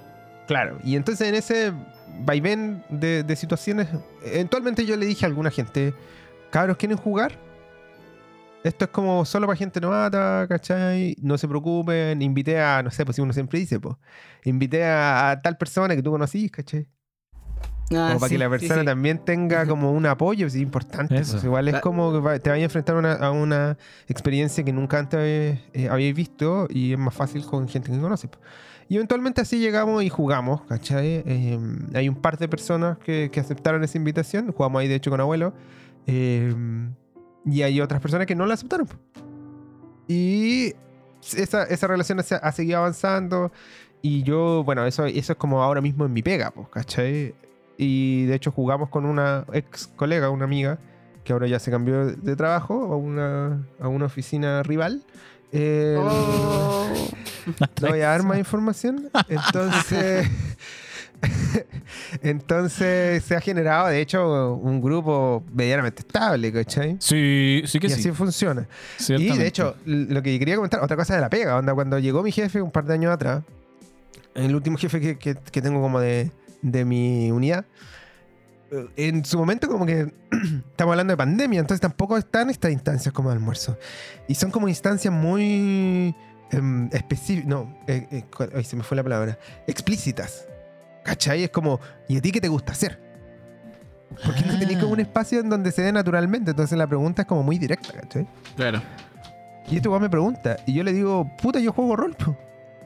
claro, y entonces en ese vaivén de, de situaciones, eventualmente yo le dije a alguna gente, cabros, ¿quieren jugar? Esto es como solo para gente novata, ¿cachai? No se preocupen. Invité a, no sé, pues si uno siempre dice, pues, invité a, a tal persona que tú conocís, ¿cachai? Ah, Como para sí, que la sí, persona sí. también tenga como un apoyo, es importante. Eso. pues, igual es como que te vayas a enfrentar a una, a una experiencia que nunca antes eh, habéis visto y es más fácil con gente que conoces. pues. Y eventualmente así llegamos y jugamos, ¿cachai? Eh, hay un par de personas que, que aceptaron esa invitación, jugamos ahí de hecho con abuelo, eh, y hay otras personas que no la aceptaron. Y esa, esa relación se- ha seguido avanzando. Y yo, bueno, eso, eso es como ahora mismo en mi pega, pues, ¿cachai? Y de hecho jugamos con una ex colega, una amiga, que ahora ya se cambió de trabajo a una, a una oficina rival. Eh, Oh. no voy a dar más información. Entonces, entonces se ha generado, de hecho, un grupo medianamente estable, ¿cachai? Sí, sí que y sí. así funciona. Y de hecho, lo que quería comentar, otra cosa de la pega, onda, cuando llegó mi jefe un par de años atrás, el último jefe que, que- que tengo como de, de mi unidad, eh, en su momento como que estamos hablando de pandemia, entonces tampoco están estas instancias como de almuerzo. Y son como instancias muy específicas, no, eh, eh, ay, se me fue la palabra, explícitas. ¿Cachai? Es como, ¿y a ti qué te gusta hacer? Porque no tenéis como un espacio en donde se dé naturalmente, entonces la pregunta es como muy directa, ¿cachai? Claro. Y este weón me pregunta. Y yo le digo, puta, yo juego rol, po.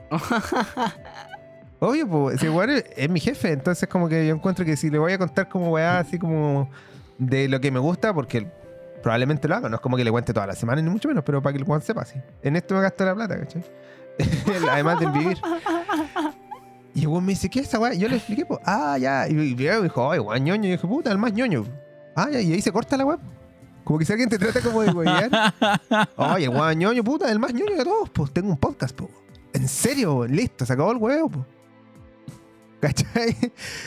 Obvio, po. Ese weón es, es mi jefe. Entonces, como que yo encuentro que si le voy a contar como weá, así como de lo que me gusta, porque probablemente lo haga. No es como que le cuente toda la semana, ni mucho menos, pero para que el weón sepa así. En esto me gasto la plata, ¿cachai? Además del vivir. Y el weón me dice, ¿qué es esa weá? Yo le expliqué, pues, ah, ya. Y, me dijo, ay, weón, ñoño. Y yo dije, puta, el más ñoño. Ah, ya. Y ahí se corta la weá. Como que si alguien te trata como de wear. Oye, weón, ñoño, puta, el más ñoño de todos, pues tengo un podcast, po. En serio, weón, listo, se acabó el huevo, po. ¿Cachai?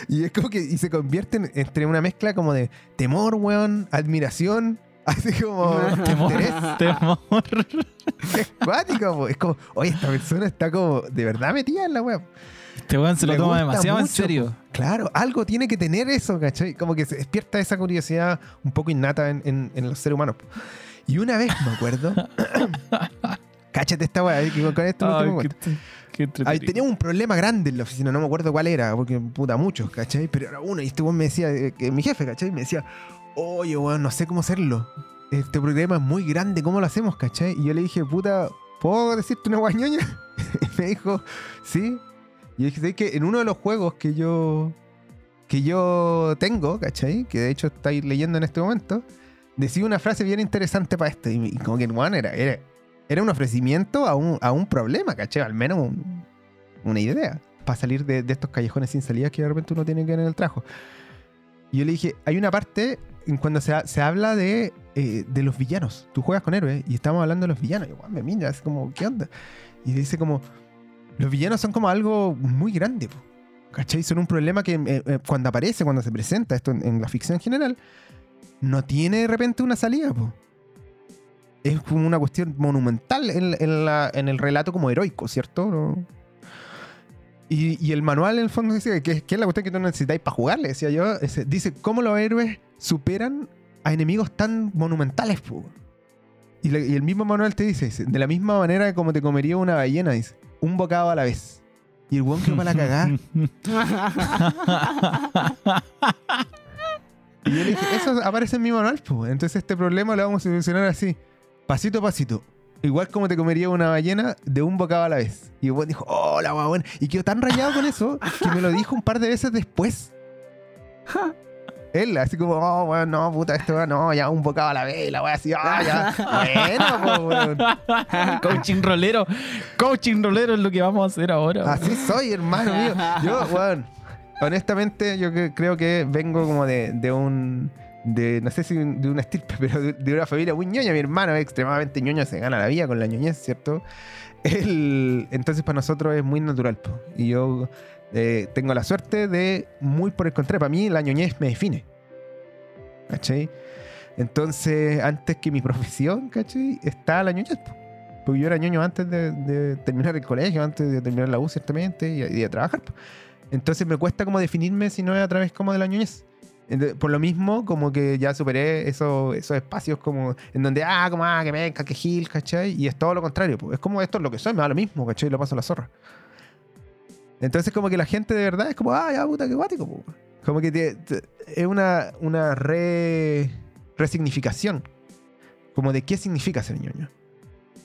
Y es como que y se convierte en- entre una mezcla como de temor, weón, admiración, Así como. Temor. interés. Temor. Es cuático, po. Es como, oye, esta persona está como de verdad metida en la web. Este weón se lo toma demasiado en serio. Claro, algo tiene que tener eso, ¿cachai? Como que se despierta esa curiosidad un poco innata en, en- en los seres humanos. Y una vez me acuerdo. cáchate esta weá, eh, con esto no Ay, tengo Ahí entretenido. teníamos un problema grande en la oficina, no me acuerdo cuál era, porque puta, muchos, ¿cachai? Pero era uno, y este weón me decía, eh, que mi jefe, ¿cachai? Me decía, oye, weón, no sé cómo hacerlo. Este problema es muy grande, ¿cómo lo hacemos, cachai? Y yo le dije, puta, ¿puedo decirte una guañoña? y me dijo, sí. Y yo ¿sabes que En uno de los juegos que yo que yo tengo, ¿cachai? Que de hecho estáis leyendo en este momento, decía una frase bien interesante para esto. Y, como que, weón, era, era, era un ofrecimiento a un, a un problema, ¿cachai? Al menos un- una idea. Para salir de, de estos callejones sin salida que de repente uno tiene que ver en el trabajo. Y yo le dije, hay una parte en cuando se, se habla de, eh, de los villanos. Tú juegas con héroes y estamos hablando de los villanos. Y weón, me mira, es como, ¿qué onda? Y dice como, los villanos son como algo muy grande. ¿cachai? Son un problema que eh, eh, cuando aparece, cuando se presenta esto en, la ficción en general, no tiene de repente una salida, po. Es como una cuestión monumental en, el relato como heroico, ¿cierto? Y, el manual en el fondo dice que, es la cuestión que tú necesitáis para jugarle, decía yo. dice cómo los héroes superan a enemigos tan monumentales, po. Y, el mismo manual te dice, dice, de la misma manera como te comería una ballena, dice, un bocado a la vez. Y el weón que para la cagada. Y yo le dije, eso aparece en mi manual, pues. Entonces este problema lo vamos a solucionar así, pasito a pasito. Igual como te comería una ballena de un bocado a la vez. Y el weón dijo, oh, la buena. Y quedó tan rayado con eso que me lo dijo un par de veces después. Él, así como, oh, weón, no, puta, esto, no, ya un bocado a la vez. Y la weá así, ah, ya. Bueno, pues, weón. coaching rolero. Coaching rolero es lo que vamos a hacer ahora. Así soy, hermano mío. Yo, weón, honestamente, yo creo que vengo como de, de un. De, no sé si de una estirpe, pero de, de una familia muy ñoña. Mi hermano es extremadamente ñoño, se gana la vida con la ñoñez, ¿cierto? Él- entonces, para nosotros es muy natural. po. Y yo eh, tengo la suerte de, muy por el contrario, para mí la ñoñez me define. ¿Cachai? Entonces, antes que mi profesión, ¿cachai? Está la ñoñez. po. Porque yo era ñoño antes de, terminar el colegio, antes de terminar la U, ciertamente, y, y de trabajar. Entonces me cuesta como definirme si no es a través como de la ñoñez. Por lo mismo, como que ya superé esos, esos espacios como en donde, ah, como, ah, que venga, que gil, ¿cachai? Y es todo lo contrario. Es como esto es lo que soy, me da lo mismo, ¿cachai? Lo paso a la zorra. Entonces como que la gente de verdad es como, ah, ya, puta, qué guático. po". Como que te- te- es una, una re, resignificación. Como de qué significa ser ñoño.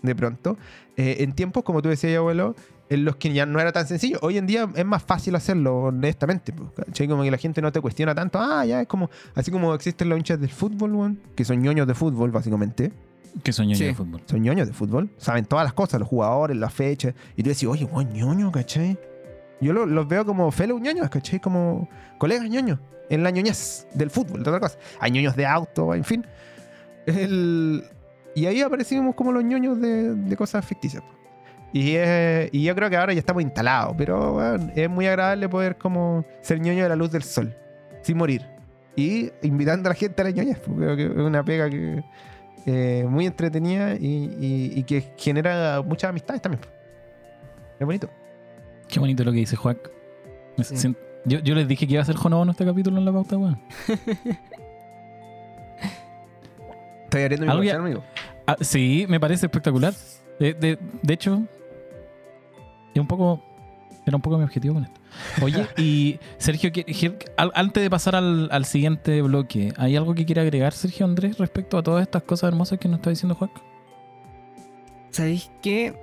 De pronto. Eh, en tiempos, como tú decías, abuelo, en los que ya no era tan sencillo. Hoy en día es más fácil hacerlo, honestamente. po, ¿cachai? Como que la gente no te cuestiona tanto. Ah, ya es como. Así como existen los hinchas del fútbol, weón, que son ñoños de fútbol, básicamente. Que sueño Sí. de fútbol. Son ñoños de fútbol. Saben todas las cosas, los jugadores, las fechas. Y tú decís, oye, weón, ñoño, ¿cachai? Yo lo- los veo como fellow ñoños, ¿cachai? Como colegas ñoños. En la ñoñez del fútbol, de otra cosa. Hay ñoños de auto, en fin. El- Y ahí aparecimos como los ñoños de, de cosas ficticias. Y, eh, y yo creo que ahora ya estamos instalados, pero es muy agradable poder como ser ñoño de la luz del sol, sin morir. Y invitando a la gente a la ñoñez, es una pega que eh, muy entretenida y, y- y que genera muchas amistades también. Es bonito. Qué bonito lo que dice Sí. siento- Yo, yo les dije que iba a ser Jonobono este capítulo en la pauta, weón. Estoy abriendo mi corazón, amigo. Ah, sí, me parece espectacular. De, de- de hecho, es un poco. Era un poco mi objetivo con esto. Oye, y Sergio, ¿qué- qué- al- antes de pasar al, al siguiente bloque, ¿hay algo que quiera agregar, Sergio Andrés, respecto a todas estas cosas hermosas que nos está diciendo Juan? ¿Sabéis qué?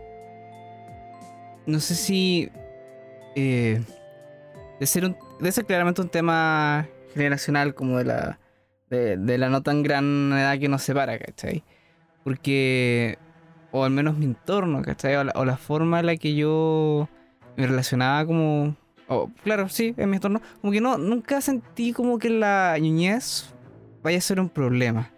No sé si. Eh, de, ser de ser claramente un tema generacional, como de la, de, la no tan gran edad que nos separa, ¿cachai? Porque. O al menos mi entorno, ¿cachai? O la, o la forma en la que yo me relacionaba como. o, claro, sí, en mi entorno. Como que no, nunca sentí como que la niñez vaya a ser un problema.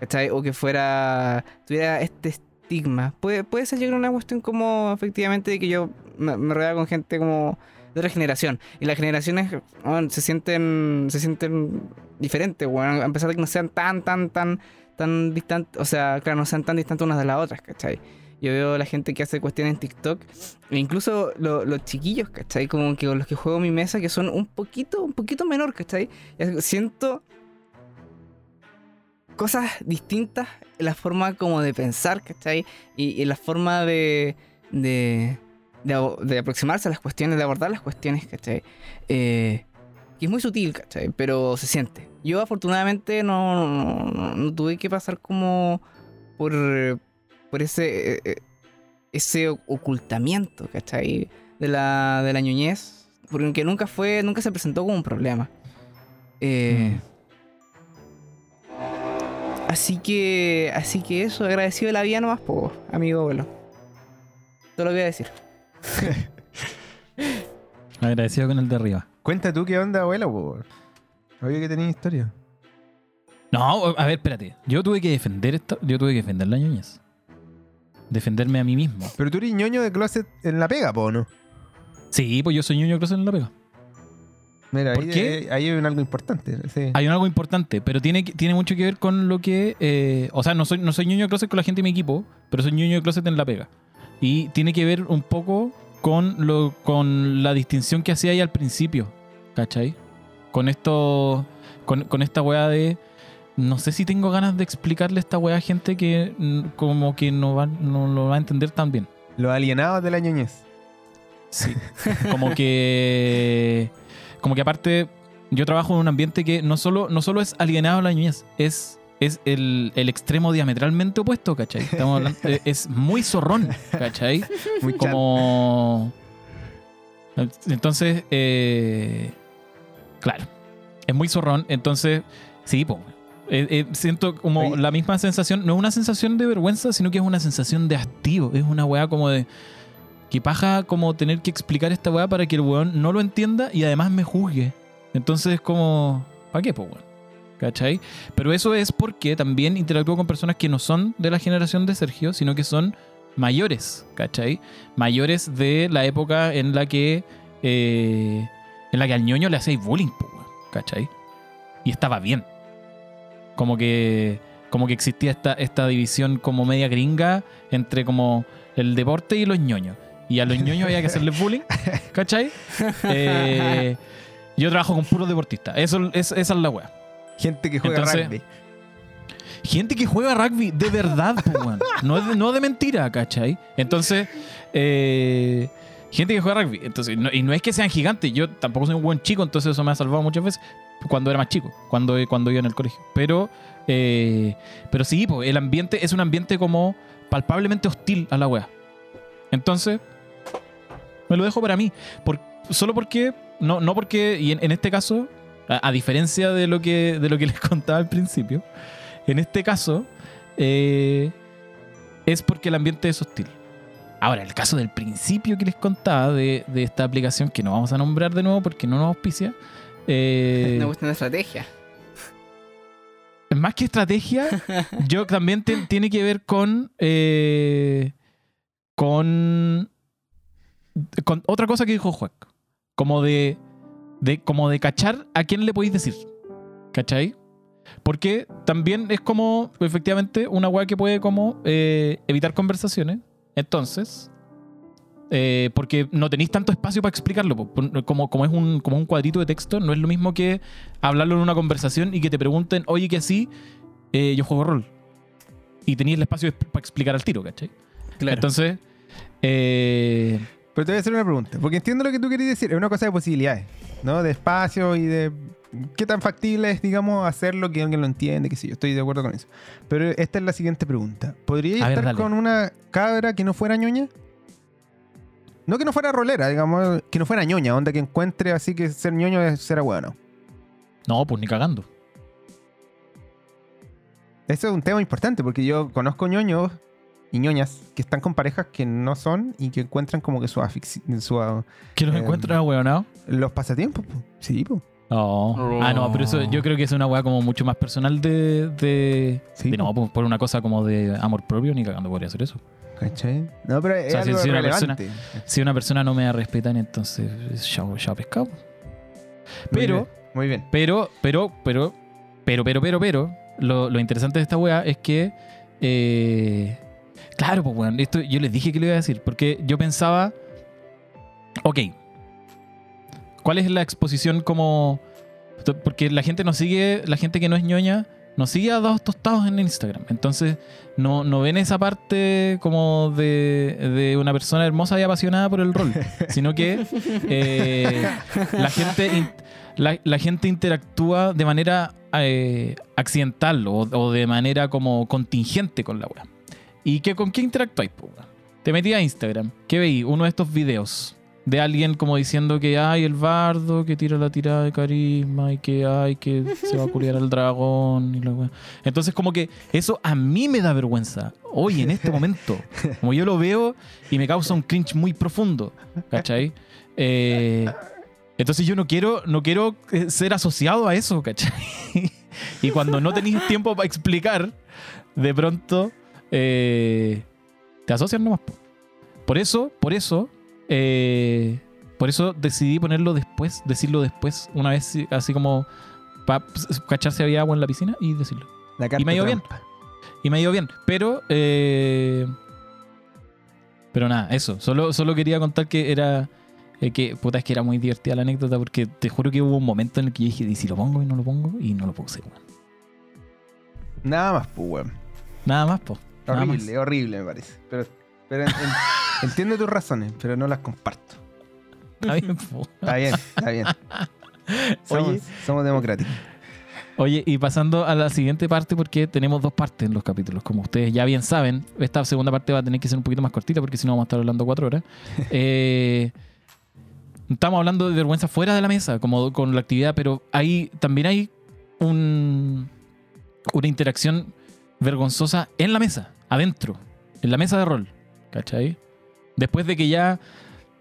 ¿Cachai? O que fuera. tuviera este estigma. Puede, puede ser llegar una cuestión como efectivamente de que yo me, me rodeo con gente como de otra generación. Y las generaciones bueno, se sienten. se sienten diferentes, weón. A pesar de que no sean tan, tan, tan, tan distantes. O sea, claro, no sean tan distantes unas de las otras, ¿cachai? Yo veo la gente que hace cuestiones en TikTok, e incluso lo- los chiquillos, ¿cachai? Como que los que juego en mi mesa, que son un poquito, un poquito menor, ¿cachai? Siento cosas distintas en la forma como de pensar, ¿cachai? Y, y la forma de, de, de, aproximarse a las cuestiones, de abordar las cuestiones, ¿cachai? Eh, que es muy sutil, ¿cachai? Pero se siente. Yo afortunadamente no, no, no- no tuve que pasar como por, por ese, eh, eh, ese ocultamiento, ¿cachai? De la, de la ñoñez, porque nunca fue, nunca se presentó como un problema. Eh, Así que, así que eso, agradecido de la vida nomás, po, amigo abuelo. Todo lo que voy a decir. Agradecido con el de arriba. Cuenta tú qué onda, abuelo, po. Obvio que tenías historia. No, a ver, espérate. Yo tuve que defender esta, yo tuve que defender la ñoñez. Defenderme a mí mismo. Pero tú eres ñoño de closet en la pega, po, ¿no? Sí, pues yo soy ñoño Cross en la pega. Mira, ¿Por ahí, qué? ahí hay un algo importante. Sí. Hay un algo importante, pero tiene, tiene mucho que ver con lo que. eh, o sea, no soy, no soy ñoño de closet con la gente de mi equipo, pero soy ñoño de closet en la pega. Y tiene que ver un poco con, lo, con la distinción que hacía ahí al principio. ¿Cachai? Con esto. Con, con esta weá de. No sé si tengo ganas de explicarle esta weá a gente que como que no, va, no lo va a entender tan bien. Los alienados de la ñoñez. Sí. Como que. Como que aparte, yo trabajo en un ambiente que no solo, no solo es alienado a la niñez, es, es el, el extremo diametralmente opuesto, ¿cachai? Estamos hablando- eh, es muy zorrón, ¿cachai? Muy como... Entonces, eh, claro, es muy zorrón. Entonces, sí, po, eh, eh, siento como Oye. la misma sensación. No es una sensación de vergüenza, sino que es una sensación de hastío. Es una weá como de. Que paja como tener que explicar esta weá para que el weón no lo entienda y además me juzgue. Entonces es como. ¿Para qué, po, weón? ¿Cachai? Pero eso es porque también interactúo con personas que no son de la generación de Sergio, sino que son mayores, ¿cachai? Mayores de la época en la que. eh, en la que al ñoño le hacéis bullying, ¿cachai? Y estaba bien. Como que. Como que existía esta, esta división como media gringa entre como el deporte y los ñoños. Y a los ñoños había que hacerles bullying, ¿cachai? Eh, yo trabajo con puros deportistas. Eso, es, esa es la wea. Gente que juega Entonces- rugby. Gente que juega rugby de verdad, no, es de, no de mentira, ¿cachai? Entonces, eh, gente que juega rugby. Entonces, no- y no es que sean gigantes, yo tampoco soy un buen chico, entonces eso me ha salvado muchas veces cuando era más chico, cuando, cuando iba en el colegio. Pero, eh, pero sí, el ambiente es un ambiente como palpablemente hostil a la wea. Entonces, me lo dejo para mí. Por, solo porque, no, no porque, y en, en este caso, a, a diferencia de lo, que, de lo que les contaba al principio, en este caso, eh, es porque el ambiente es hostil. Ahora, el caso del principio que les contaba de, de esta aplicación, que no vamos a nombrar de nuevo porque no nos auspicia, eh, Una cuestión de estrategia. más que estrategia, yo también te- tiene que ver con, eh, con con otra cosa que dijo Juan, como de, de como de cachar a quién le podéis decir, ¿cachai? Porque también es como, efectivamente, una weá que puede como eh, evitar conversaciones. Entonces, eh, porque no tenéis tanto espacio para explicarlo. Como, como, es un, como un cuadrito de texto, no es lo mismo que hablarlo en una conversación y que te pregunten, oye, que así, eh, yo juego rol. Y tenéis el espacio para explicar al tiro, ¿cachai? Claro. Entonces, eh, Pero te voy a hacer una pregunta, porque entiendo lo que tú querías decir, es una cosa de posibilidades, ¿no? De espacio y de qué tan factible es, digamos, hacerlo que alguien lo entiende, que sí, yo estoy de acuerdo con eso. Pero esta es la siguiente pregunta. ¿Podríais A ver, estar con una cabra que no fuera ñoña? No que no fuera rolera, digamos, que no fuera ñoña, onda que encuentre así que ser ñoño es ser bueno. no, pues ni cagando. Eso es un tema importante, porque yo conozco ñoños y ñoñas que están con parejas que no son y que encuentran como que su, afici- su ¿Que los Em, encuentran weonados? los pasatiempos. po. Sí, po. No. Ah, no, pero eso yo creo que es una weá como mucho más personal de. de, Sí, de no, po. por una cosa como de amor propio, ni cagando podría hacer eso. ¿Cachai? No, pero es sea, si- algo si una relevante. Si una persona no me respeta, entonces chao, chao pescado. Muy Pero, bien, Muy bien. pero, pero, pero, pero, pero, pero, pero, lo, lo interesante de esta weá es que. eh, claro, pues, weón, esto yo les dije que lo iba a decir, porque yo pensaba. Ok. ¿Cuál es la exposición como.? Porque la gente no sigue, la gente que no es ñoña, nos sigue a dos tostados en Instagram. Entonces, no, no ven esa parte como de, de una persona hermosa y apasionada por el rol, sino que eh, la, gente la gente interactúa de manera eh, accidental o, o de manera como contingente con la web. ¿Y qué, con qué weón? Te metí a Instagram, ¿qué veí? Uno de estos videos de alguien como diciendo que hay el bardo que tira la tirada de carisma y que hay que se va a culiar al dragón. Entonces como que eso a mí me da vergüenza hoy en este momento. Como yo lo veo y me causa un cringe muy profundo, ¿cachai? Eh, entonces yo no quiero, no quiero eh, ser asociado a eso, ¿cachai? y cuando no tenéis tiempo para explicar, de pronto eh, te asocian nomás. po. Por eso, por eso, eh, por eso decidí ponerlo después, decirlo después, una vez sí, así como para cachar si había agua en la piscina y decirlo. La carta me ha ido bien. Y me ha ido bien, pero... eh, pero nada, eso. Solo, solo quería contar que era... eh, que puta, es que era muy divertida la anécdota porque te juro que hubo un momento en el que yo dije, ¿y si lo pongo y no lo pongo? Y no lo puse, weón. Nada más, pues, weón. Nada más, po. Horrible, horrible, me parece. Pero, pero en- en- entiendo tus razones, pero no las comparto. Está bien. Está bien, está bien. Somos, Oye. somos democráticos. Oye, y pasando a la siguiente parte, porque tenemos dos partes en los capítulos. Como ustedes ya bien saben, esta segunda parte va a tener que ser un poquito más cortita, porque si no vamos a estar hablando cuatro horas. Eh, estamos hablando de vergüenza fuera de la mesa, como con la actividad, pero ahí también hay un, una interacción vergonzosa en la mesa, adentro, en la mesa de rol. ¿Cachai? Después de que ya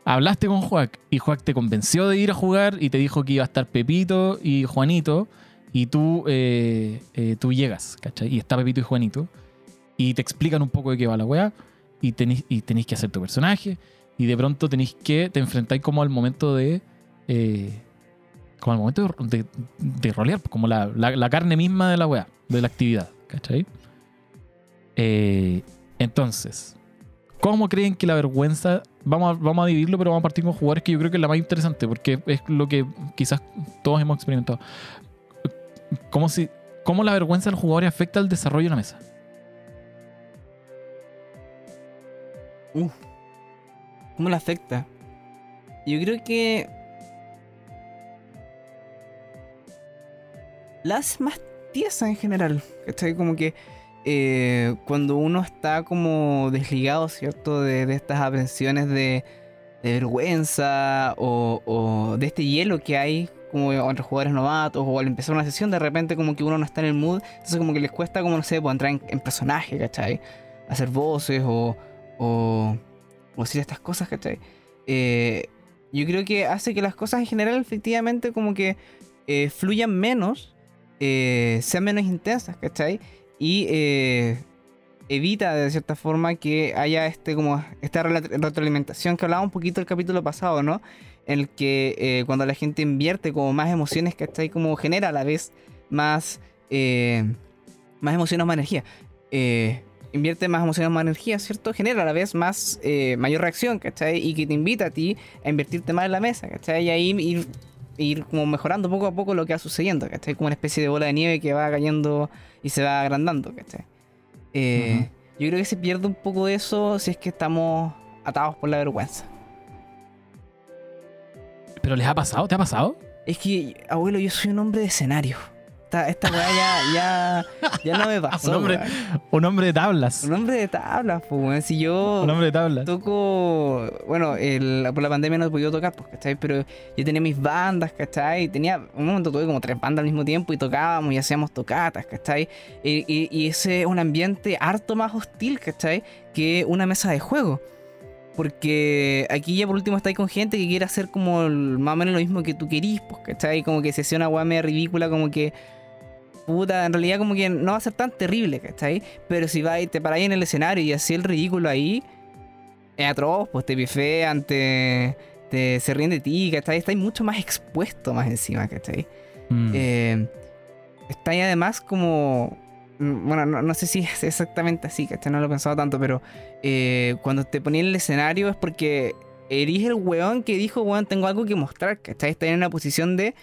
hablaste con Juac y Juac te convenció de ir a jugar y te dijo que iba a estar Pepito y Juanito y tú, eh, eh, tú llegas, ¿cachai? Y está Pepito y Juanito y te explican un poco de qué va la weá y tenéis, y tenéis que hacer tu personaje y de pronto tenéis que, te enfrentáis como al momento de... eh, como al momento de, de- de rolear, como la, la- la carne misma de la weá, de la actividad, ¿cachai? Eh, entonces, ¿cómo creen que la vergüenza... Vamos a, vamos a dividirlo, pero vamos a partir con jugadores que yo creo que es la más interesante, porque es lo que quizás todos hemos experimentado. ¿Cómo, si, ¿Cómo la vergüenza del jugador afecta al desarrollo de la mesa? ¿Cómo le afecta? Yo creo que. La hace más tiesa en general. ¿Cachai? Como que. Eh, cuando uno está como desligado, ¿cierto? De, estas aprensiones de, vergüenza o, o de este hielo que hay como entre jugadores novatos o al empezar una sesión de repente como que uno no está en el mood entonces como que les cuesta como no sé pues, entrar en, en personaje ¿cachai? hacer voces o, o, o decir estas cosas, ¿cachai? Eh, yo creo que hace que las cosas en general efectivamente como que eh, fluyan menos, eh, sean menos intensas, ¿cachai? Y eh, evita de cierta forma que haya este como esta retroalimentación que hablaba un poquito el capítulo pasado, ¿no? En el que eh, cuando la gente invierte como más emociones, ¿cachai? Como genera a la vez más, eh, más emociones, más energía. Invierte más emociones, más energía, ¿cierto? Genera a la vez más, mayor reacción, ¿cachai? Y que te invita a ti a invertirte más en la mesa, ¿cachai? Y ahí ir, ir como mejorando poco a poco lo que va sucediendo, ¿cachai? Como una especie de bola de nieve que va cayendo y se va agrandando, ¿cachai? Eh, Yo creo que se pierde un poco eso si es que estamos atados por la vergüenza. ¿Pero les ha pasado? ¿Te ha pasado? Es que, abuelo, yo soy un hombre de escenario. Esta, esta weá ya, ya, ya no me pasó. Un hombre-. Un hombre de tablas. Un hombre de tablas, pues. Si yo. Un hombre de tablas. toco. Bueno, el- por la pandemia no he podido tocar, pues, ¿cachai? Pero yo tenía mis bandas, ¿cachai? Tenía. Un momento tuve como tres bandas al mismo tiempo y tocábamos y hacíamos tocatas, ¿cachai? Y, y- y ese es un ambiente harto más hostil, ¿cachai? Que una mesa de juego. Porque aquí ya por último estáis con gente que quiere hacer como el- más o menos lo mismo que tú querís, pues, ¿cachai? Como que se hace una weá media ridícula, como que. Puta, en realidad como que no va a ser tan terrible, ¿cachai? Pero si vais, te paráis en el escenario y así el ridículo ahí, es atroz, pues te pifean, te, te- se ríen de ti, ¿cachai? Estáis mucho más expuesto más encima, ¿cachai? Mm. Eh, está ahí además como... mm, Bueno, no, no sé si es exactamente así, ¿cachai? No lo he pensado tanto, pero eh, cuando te ponía en el escenario es porque eres el weón que dijo, weón, tengo algo que mostrar, ¿cachai? Está en una posición de...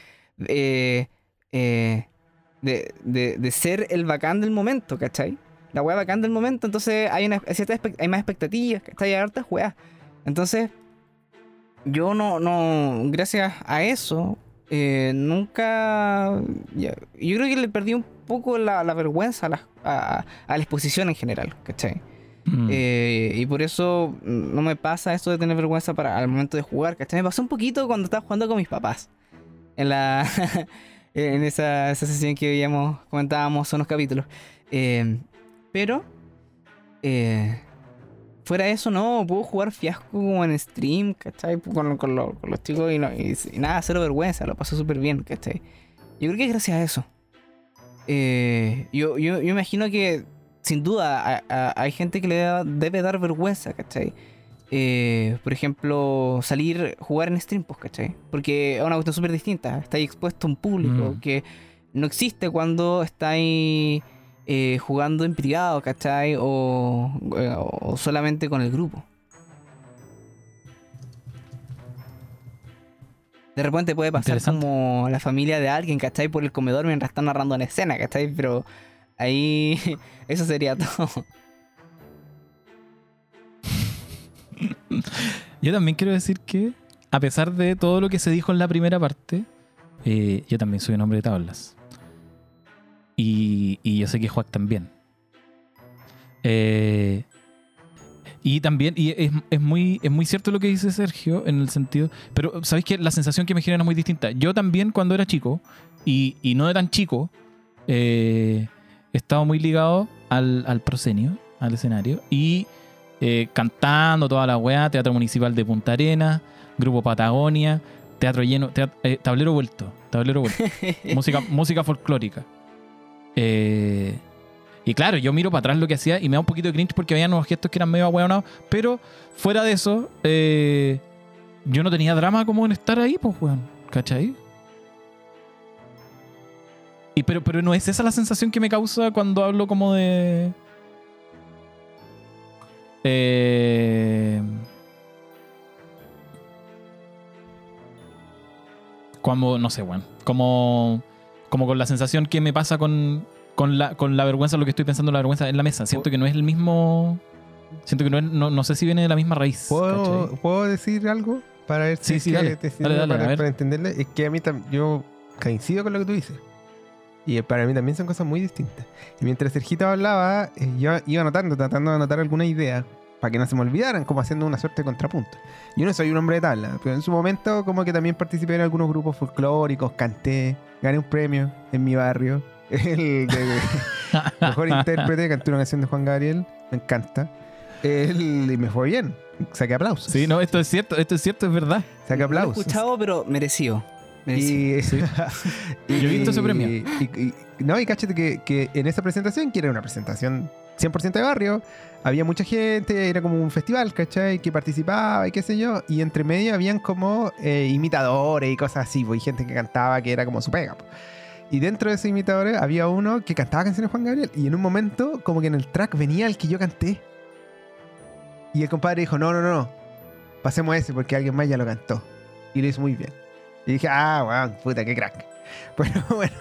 eh, eh, de, de, de ser el bacán del momento, ¿cachai? La weá bacán del momento, entonces hay, una, cierta hay más expectativas, ¿cachai? Hay hartas weas. Entonces, yo no, no, gracias a eso, eh, nunca, ya- yo creo que le perdí un poco la, la vergüenza a la, a- a la exposición en general, ¿cachai? Mm. Eh, y por eso no me pasa esto de tener vergüenza para al momento de jugar, ¿cachai? Me pasó un poquito cuando estaba jugando con mis papás. En la. en esa, esa sesión que veíamos, comentábamos unos capítulos. Eh, pero. eh, fuera de eso, no, puedo jugar fiasco como en stream, ¿cachai? Con, con lo- con los chicos y, no- y- y nada, cero vergüenza, lo paso súper bien, ¿cachai? Yo creo que es gracias a eso. Eh, yo, yo, yo imagino que sin duda a- a- hay gente que le debe dar vergüenza, ¿cachai? Eh, por ejemplo, salir, jugar en stream, pues, ¿cachai? Porque es una cuestión súper distinta. Estáis expuesto a un público Mm. que no existe cuando estáis eh, jugando en privado, ¿cachai? O, eh, o solamente con el grupo. De repente puede pasar como la familia de alguien, ¿cachai? Por el comedor mientras están narrando una escena, ¿cachai? Pero ahí eso sería todo. Yo también quiero decir que, a pesar de todo lo que se dijo en la primera parte, eh, yo también soy un hombre de tablas. Y, yo sé que Juan también. Eh, y también, y es, muy, es muy cierto lo que dice Sergio en el sentido. Pero, ¿sabéis que La sensación que me genera es muy distinta. Yo también, cuando era chico, y, no de tan chico, eh, estaba muy ligado al, al proscenio, al escenario, y eh, cantando toda la weá, Teatro Municipal de Punta Arenas, Grupo Patagonia, Teatro lleno, teat- eh, tablero vuelto, tablero vuelto, música, música folclórica. Eh, y claro, yo miro para atrás lo que hacía y me da un poquito de cringe porque había unos gestos que eran medio ahueonados, pero fuera de eso, yo no tenía drama como en estar ahí, pues, weón, ¿cachai? Y pero, pero no es esa la sensación que me causa cuando hablo como de. Eh, como, no sé, weón. Como, como con la sensación que me pasa con, con, la, con la vergüenza, lo que estoy pensando, la vergüenza en la mesa. Siento que no es el mismo. Siento que no, es- no, no sé si viene de la misma raíz. ¿Puedo. ¿Puedo decir algo? Para ver si sí, dale. Dale, dale, para, para entenderle. Es que a mí yo coincido con lo que tú dices. Y eh, para mí también son cosas muy distintas. Y mientras Sergito hablaba, eh, yo iba anotando, tratando de anotar alguna idea para que no se me olvidaran, como haciendo una suerte de contrapunto. Yo no soy un hombre de tabla, pero en su momento como que también participé en algunos grupos folclóricos, canté, gané un premio en mi barrio. El de mejor intérprete, canté una canción de Juan Gabriel, me encanta. El, y me fue bien, saqué aplausos. Sí, no, esto es cierto, esto es cierto, es verdad. Saqué No lo he aplausos. escuchado, pero merecido. Y, Sí. y- Yo he visto ese premio. y- y- no, y cáchate que, que en esa presentación, que era una presentación 100% de barrio, había mucha gente, era como un festival, ¿cachai? Que participaba y qué sé yo, y entre medio habían como eh, imitadores y cosas así, pues, y gente que cantaba que era como su pega. pues. Y dentro de esos imitadores había uno que cantaba canciones de Juan Gabriel, y en un momento, como que en el track venía el que yo canté. Y el compadre dijo: No, no, no, pasemos ese porque alguien más ya lo cantó. Y lo hizo muy bien. Y dije, ah, weón, puta, qué crack. Pero bueno,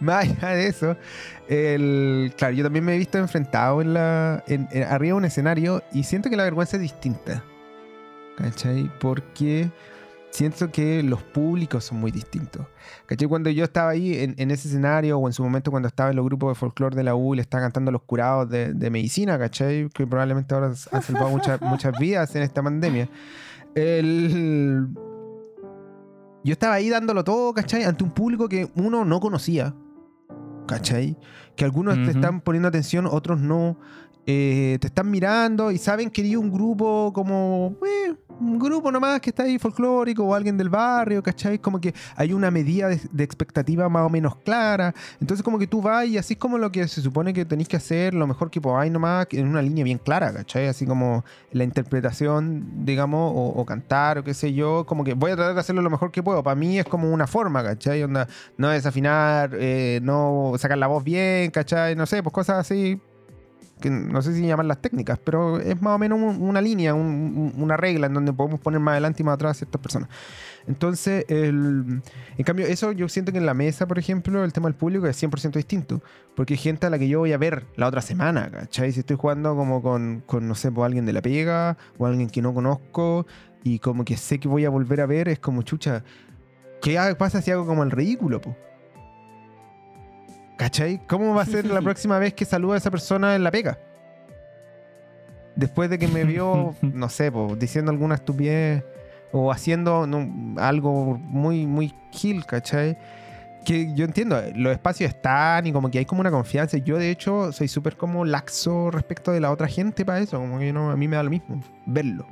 más allá de eso, el, claro, yo también me he visto enfrentado en la, en- en- arriba de un escenario y siento que la vergüenza es distinta. ¿Cachai? Porque siento que los públicos son muy distintos. ¿Cachai? Cuando yo estaba ahí en, en ese escenario o en su momento cuando estaba en los grupos de folclore de la U le estaba cantando los curados de, de medicina, ¿cachai? Que probablemente ahora han salvado muchas, muchas vidas en esta pandemia. El, yo estaba ahí dándolo todo, ¿cachai? Ante un público que uno no conocía, ¿cachai? Que algunos te están poniendo atención, otros no. Eh, te están mirando y saben que eres un grupo como eh, un grupo nomás que está ahí folclórico o alguien del barrio, ¿cachai? Como que hay una medida de, de expectativa más o menos clara. Entonces como que tú vas y así es como lo que se supone que tenéis que hacer, lo mejor que podáis nomás, en una línea bien clara, ¿cachai? Así como la interpretación, digamos, o, o cantar o qué sé yo, como que voy a tratar de hacerlo lo mejor que puedo. Para mí es como una forma, ¿cachai? Onda, no desafinar, eh, no sacar la voz bien, ¿cachai? No sé, pues cosas así que no sé si llaman técnicas, pero es más o menos un- una línea, un- un- una regla en donde podemos poner más adelante y más atrás a ciertas personas. Entonces, en cambio, eso yo siento que en la mesa, por ejemplo, el tema del público es 100% distinto, porque hay gente a la que yo voy a ver la otra semana, ¿cachai? Si estoy jugando como con, no sé, pues, alguien de la pega o alguien que no conozco y como que sé que voy a volver a ver, es como chucha. ¿Qué pasa si hago como el ridículo, po? ¿Cachai? ¿Cómo va a ser la próxima vez que saluda a esa persona en la pega? Después de que me vio, no sé, po, diciendo alguna estupidez o haciendo no, algo muy, muy gil, ¿cachai? Que yo entiendo, los espacios están y como que hay como una confianza. Yo, de hecho, soy súper como laxo respecto de la otra gente para eso. Como que no, a mí me da lo mismo verlo.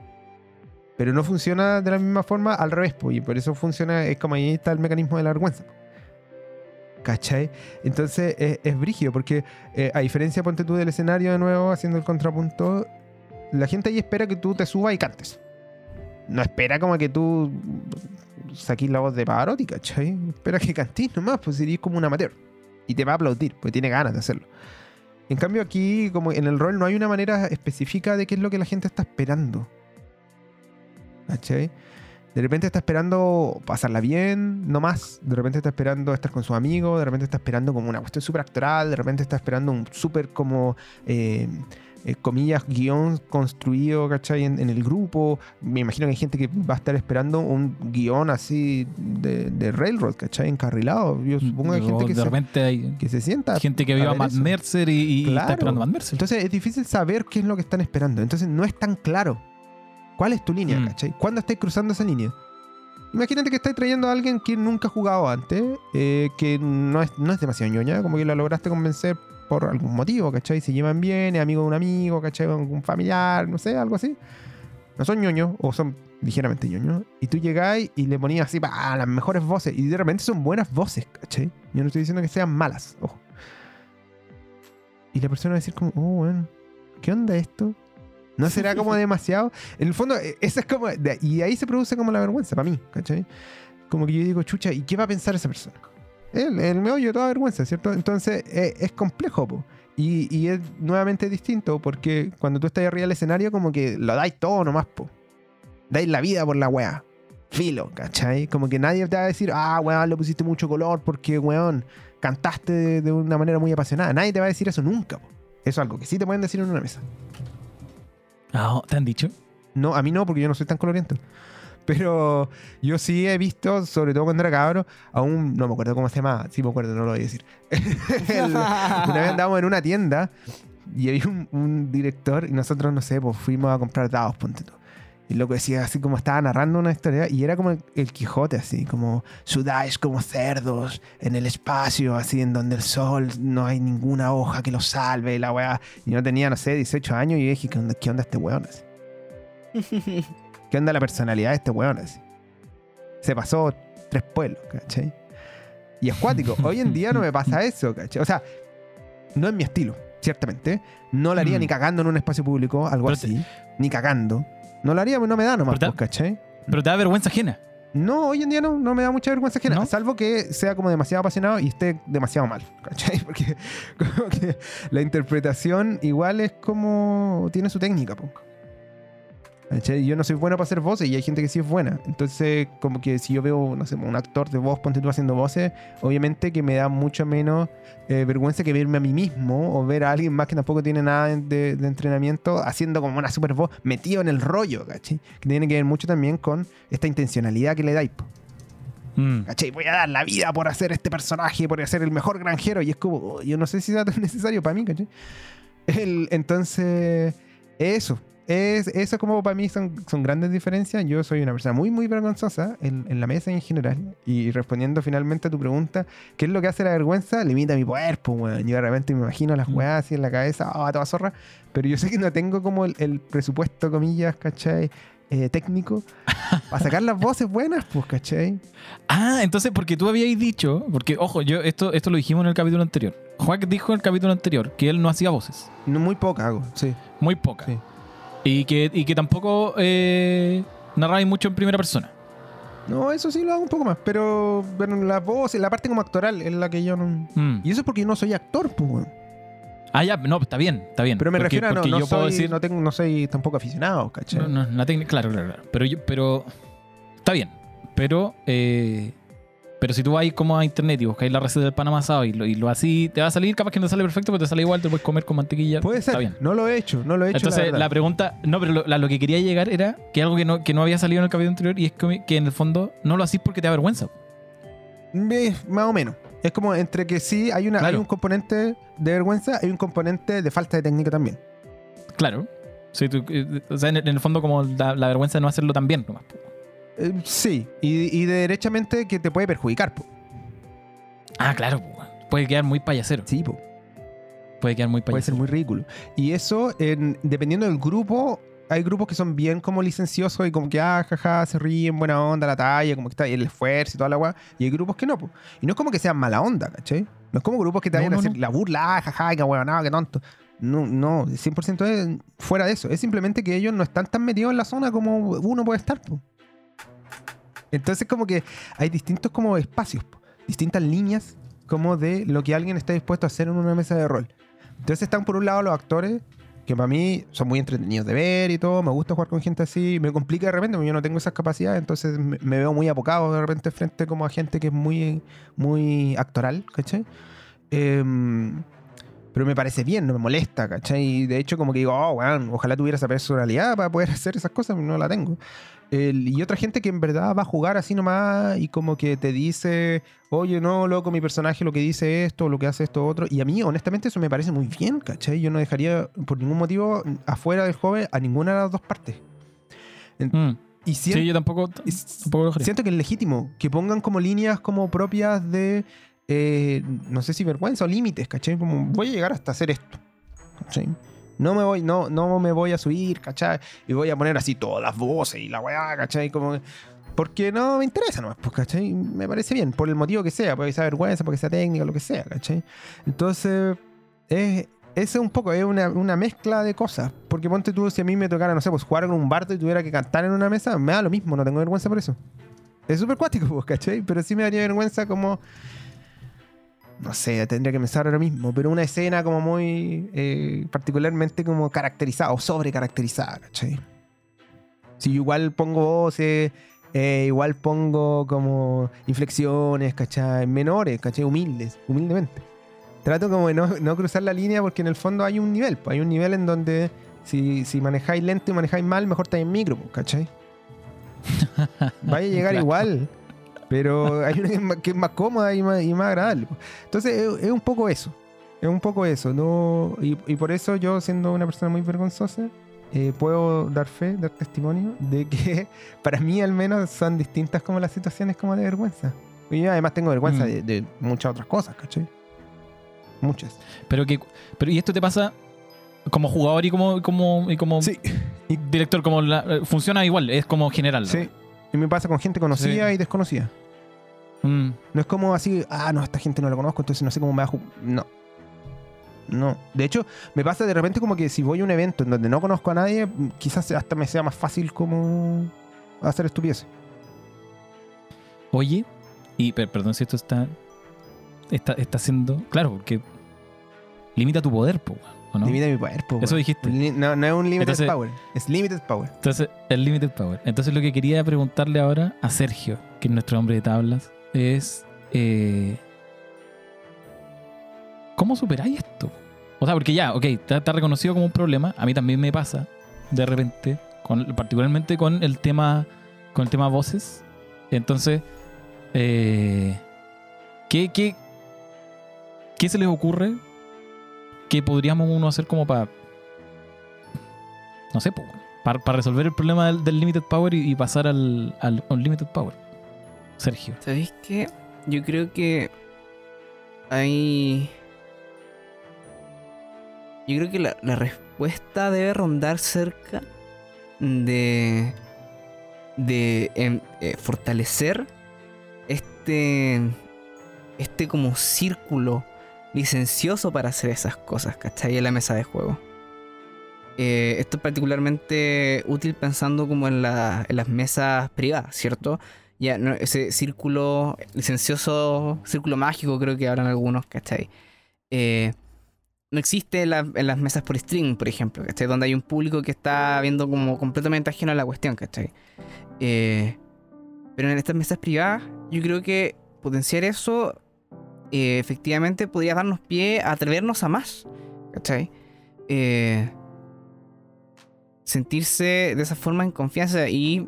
Pero no funciona de la misma forma al revés, po, y por eso funciona, es como ahí está el mecanismo de la vergüenza. po. ¿Cachai? Entonces es, es brígido, porque eh, a diferencia, ponte tú del escenario de nuevo, haciendo el contrapunto, la gente ahí espera que tú te subas y cantes. No espera como que tú saquís la voz de Pavarotti, ¿cachai? Espera que cantís nomás, pues serías como un amateur. Y te va a aplaudir, porque tiene ganas de hacerlo. En cambio aquí, como en el rol, no hay una manera específica de qué es lo que la gente está esperando. ¿Cachai? De repente está esperando pasarla bien, no más. De repente está esperando estar con sus amigos. De repente está esperando como una cuestión súper actoral. De repente está esperando un súper como, eh, eh, comillas, guion construido, ¿cachai? En, en el grupo. Me imagino que hay gente que va a estar esperando un guion así de, de Railroad, ¿cachai? Encarrilado. Yo supongo que hay gente que, de se, repente hay que se sienta. gente que a vio a Matt. Mercer y, y- y Claro. está esperando a Matt Mercer. Entonces es difícil saber qué es lo que están esperando. Entonces no es tan claro. ¿Cuál es tu línea, Mm. cachai? ¿Cuándo estáis cruzando esa línea? Imagínate que estáis trayendo a alguien que nunca ha jugado antes, eh, que no es, no es demasiado ñoña, como que la lograste convencer por algún motivo, ¿cachai? Se llevan bien, es amigo de un amigo, ¿cachai? Un familiar, no sé, algo así. No son ñoños, o son ligeramente ñoños. Y tú llegáis y le ponías así, pa, las mejores voces. Y de repente son buenas voces, ¿cachai? Yo no estoy diciendo que sean malas, ojo. Y la persona va a decir como, oh, bueno, ¿qué onda esto? ¿No será como demasiado? En el fondo, eh, esa es como... y ahí se produce como la vergüenza para mí, ¿cachai? Como que yo digo, chucha, ¿y qué va a pensar esa persona? El, el meollo de toda vergüenza, ¿cierto? Entonces eh, es complejo, po. Y, y es nuevamente distinto porque cuando tú estás arriba del escenario, como que lo dais todo nomás, po. Dais la vida por la weá. Filo, ¿cachai? Como que nadie te va a decir, ah, weón, le pusiste mucho color porque, weón, cantaste de, de una manera muy apasionada. Nadie te va a decir eso nunca, po. Eso es algo que sí te pueden decir en una mesa. Ah, ¿Te han dicho? No, a mí no, porque yo no soy tan coloriento. Pero yo sí he visto, sobre todo cuando era cabro, a un. No me acuerdo cómo se llama. Sí, me acuerdo, no lo voy a decir. Una vez andábamos en una tienda y había un, un director y nosotros, no sé, pues fuimos a comprar dados, ponte tú. Y el loco decía así como estaba narrando una historia y era como el, el Quijote, así como sudáis como cerdos en el espacio, así en donde el sol no hay ninguna hoja que lo salve y la weá. Y yo tenía, no sé, 18 años y yo dije, ¿qué onda, qué onda este weón? Así. ¿Qué onda la personalidad de este weón? Así? Se pasó tres pueblos, ¿cachai? Y es cuático. Hoy en día no me pasa eso, ¿cachai? O sea, no es mi estilo, ciertamente. No lo haría Mm. ni cagando en un espacio público, algo Pero te- así. Ni cagando. No lo haría, no me da nomás, Pero te- pues, ¿cachai? Pero te da vergüenza ajena. No, hoy en día no, no me da mucha vergüenza ajena, ¿No? salvo que sea como demasiado apasionado y esté demasiado mal, ¿cachai? Porque como que la interpretación igual es como... tiene su técnica, po. ¿Cachai? Yo no soy bueno para hacer voces y hay gente que sí es buena. Entonces, como que si yo veo, no sé, un actor de voz, ponte tú haciendo voces, obviamente que me da mucho menos eh, vergüenza que verme a mí mismo o ver a alguien más que tampoco tiene nada de, de entrenamiento haciendo como una super voz metido en el rollo, ¿cachai? Que tiene que ver mucho también con esta intencionalidad que le dais. Mm. ¿Cachai? Voy a dar la vida por hacer este personaje, por hacer el mejor granjero. Y es como, oh, yo no sé si sea tan necesario para mí, ¿cachai? El- entonces, eso. Es, eso como para mí son, son grandes diferencias. Yo soy una persona muy, muy vergonzosa en, en la mesa en general. Y respondiendo finalmente a tu pregunta, ¿qué es lo que hace la vergüenza? Limita mi poder, pues, weón. Yo de repente me imagino las Mm. weas así en la cabeza, ah, toda zorra. Pero yo sé que no tengo como el, el presupuesto, comillas, ¿cachai? eh, técnico para sacar las voces buenas, pues, ¿cachai? Ah, entonces, porque tú habíais dicho, porque, ojo, yo esto, esto lo dijimos en el capítulo anterior. Juan dijo en el capítulo anterior que él no hacía voces. No, muy poca hago, sí. Muy pocas. Sí. Y, que, y que tampoco eh, narráis mucho en primera persona. No, eso sí lo hago un poco más, pero bueno, la voz, la parte como actoral es la que yo no... Mm. Y eso es porque yo no soy actor, pues, weón. Ah, ya, no, está bien, está bien. Pero me Porque- refiero a no, no yo puedo soy, decir. no, tengo, no soy tampoco aficionado, ¿cachai? No, no, la técnica, claro, claro, claro. Pero, yo, pero está bien. Pero, eh, pero si tú vas como a internet y buscáis la receta del pan amasado y lo, y lo así, te va a salir, capaz que no sale perfecto, pero te sale igual, te puedes comer con mantequilla. Puede ser, Está bien. no lo he hecho, no lo he hecho. Entonces, la pregunta, no, pero lo, la- lo que quería llegar era que algo que no, que no había salido en el capítulo anterior y es que, que en el fondo no lo hacís porque te da vergüenza. Eh, más o menos. Es como entre que sí hay, una, Claro. hay un componente de vergüenza, hay un componente de falta de técnica también. Claro. Sí, tú, eh, o sea, en, el- en el fondo, como la, la vergüenza de no hacerlo tan bien nomás. Eh, sí, y, y derechamente que te puede perjudicar. po. Ah, claro, weón. puede quedar muy payasero. Sí, po. Puede quedar muy puede ser payasero. muy ridículo. Y eso, en- dependiendo del grupo, hay grupos que son bien como licenciosos y como que, ah, jaja, se ríen, buena onda, la talla, como que está el esfuerzo y toda la weá. Y hay grupos que no, po. Y no es como que sean mala onda, ¿cachai? No es como grupos que te No, vayan a hacer no. la burla, ah, jaja, qué huevonado, qué tonto. No, no, 100% es fuera de eso. Es simplemente que ellos no están tan metidos en la zona como uno puede estar, po. Entonces como que hay distintos como espacios, distintas líneas como de lo que alguien está dispuesto a hacer en una mesa de rol. Entonces están por un lado los actores, que para mí son muy entretenidos de ver y todo, me gusta jugar con gente así, me complica de repente, porque yo no tengo esas capacidades, entonces me, veo muy apocado de repente frente como a gente que es muy, muy actoral, ¿cachai? Em, pero me parece bien, no me molesta, ¿cachai? Y de hecho como que digo, oh, weón, ojalá tuviera esa personalidad para poder hacer esas cosas, no la tengo. El- y otra gente que en verdad va a jugar así nomás y como que te dice, oye, no, loco, mi personaje lo que dice esto, lo que hace esto otro. Y a mí, honestamente, eso me parece muy bien, ¿cachai? Yo no dejaría por ningún motivo afuera del joven a ninguna de las dos partes. Mm. Y Sí, yo tampoco, tampoco lo siento que es legítimo que pongan como líneas como propias de, eh, no sé si vergüenza o límites, ¿cachai? Como voy a llegar hasta hacer esto. ¿cachai? No me voy, no, no me voy a subir, ¿cachai? Y voy a poner así todas las voces y la weá, ¿cachai? Como, porque no me interesa nomás, pues, ¿cachai? Me parece bien, por el motivo que sea, porque sea vergüenza, porque sea técnica, lo que sea, ¿cachai? Entonces, es, es un poco, es una, una mezcla de cosas. Porque ponte tú, si a mí me tocara, no sé, pues jugar con un bardo y tuviera que cantar en una mesa, me da lo mismo, no tengo vergüenza por eso. Es súper cuático, pues, ¿cachai? Pero sí me daría vergüenza como... No sé, tendría que pensar ahora mismo, pero una escena como muy eh, particularmente como caracterizada o sobre caracterizada, ¿cachai? Si igual pongo voces, eh, igual pongo como inflexiones, ¿cachai? Menores, ¿cachai? Humildes, humildemente. Trato como de no, no cruzar la línea porque en el fondo hay un nivel, pues, hay un nivel en donde si, si manejáis lento y manejáis mal, mejor estáis en micro, pues, ¿cachai? Vaya a llegar Claro. igual, pero hay una que es más, que es más cómoda y más, y más agradable. pues. Entonces es, es un poco eso, es un poco eso, ¿no? Y, y por eso yo, siendo una persona muy vergonzosa, eh, puedo dar fe, dar testimonio de que para mí al menos son distintas como las situaciones como de vergüenza. Y yo además tengo vergüenza Mm. de, de muchas otras cosas, ¿cachai? Muchas. Pero que, pero y esto te pasa como jugador y como, como, y como Sí. director, como la- eh, funciona igual, es como general. ¿no? Sí. Y me pasa con gente conocida Sí. y desconocida. Mm. No es como así, ah, no, esta gente no la conozco, entonces no sé cómo me va a ju-". No. No. De hecho, me pasa de repente como que si voy a un evento en donde no conozco a nadie, mm, quizás hasta me sea más fácil como hacer estupideces. Oye, y per- perdón si esto está, está, está siendo. Claro, porque limita tu poder, po, ¿o no? Limita mi poder, po, Eso dijiste. No, no es un limited Entonces- power, es limited power. Entonces, el limited power. Entonces, lo que quería preguntarle ahora a Sergio, que es nuestro hombre de tablas, es. eh, ¿Cómo superáis esto? O sea, porque ya, ok, está, reconocido como un problema. A mí también me pasa, de repente, particularmente con el tema. Con el tema voces. Entonces. eh, ¿qué, qué, ¿Qué se les ocurre que podríamos uno hacer como para. No sé, para resolver el problema del, del limited power y, y pasar al, al unlimited power? Sergio. ¿Sabéis qué? Yo creo que hay... Yo creo que la, la respuesta debe rondar cerca de de em, eh, fortalecer este, este como círculo licencioso para hacer esas cosas, ¿cachai? En la mesa de juego. Eh, esto es particularmente útil pensando como en, la- en las mesas privadas, ¿cierto? Ya, no, ese círculo licencioso, círculo mágico creo que hablan algunos, ¿cachai? Eh, no existe en, la- en las mesas por stream, por ejemplo, ¿cachai? Donde hay un público que está viendo como completamente ajeno a la cuestión, ¿cachai? Eh, pero en estas mesas privadas, yo creo que potenciar eso eh, efectivamente podría darnos pie a atrevernos a más, ¿cachai? Eh, sentirse de esa forma en confianza y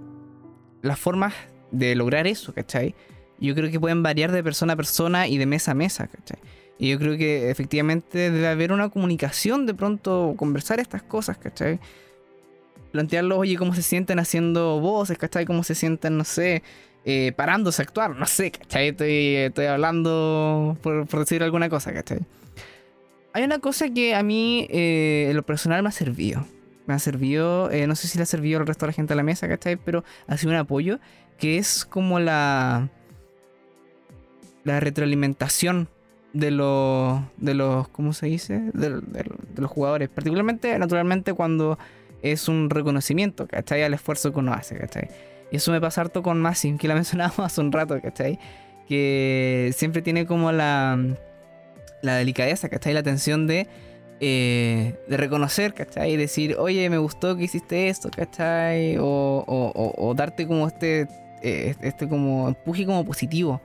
las formas de lograr eso, ¿cachai? Yo creo que pueden variar de persona a persona y de mesa a mesa, ¿cachai? Y yo creo que efectivamente debe haber una comunicación de pronto, conversar estas cosas, ¿cachai? Plantearlos, oye, cómo se sienten haciendo voces, ¿cachai? Cómo se sienten, no sé, eh, parándose a actuar, no sé, ¿cachai? Estoy, estoy hablando por, por decir alguna cosa, ¿cachai? Hay una cosa que a mí, eh, en lo personal, me ha servido. Me ha servido, eh, no sé si le ha servido al resto de la gente a la mesa, ¿cachai? Pero ha sido un apoyo, que es como la, la retroalimentación de los, de los, ¿cómo se dice? De, los jugadores. Particularmente, naturalmente, cuando es un reconocimiento, ¿cachai? Al esfuerzo que uno hace, ¿cachai? Y eso me pasa harto con Massim, que la mencionábamos hace un rato, ¿cachai? Que siempre tiene como la, la delicadeza, ¿cachai? La atención de, eh, de reconocer, ¿cachai? Y decir, oye, me gustó que hiciste esto, ¿cachai? O, o- o- o darte como este, eh, este como empuje como positivo.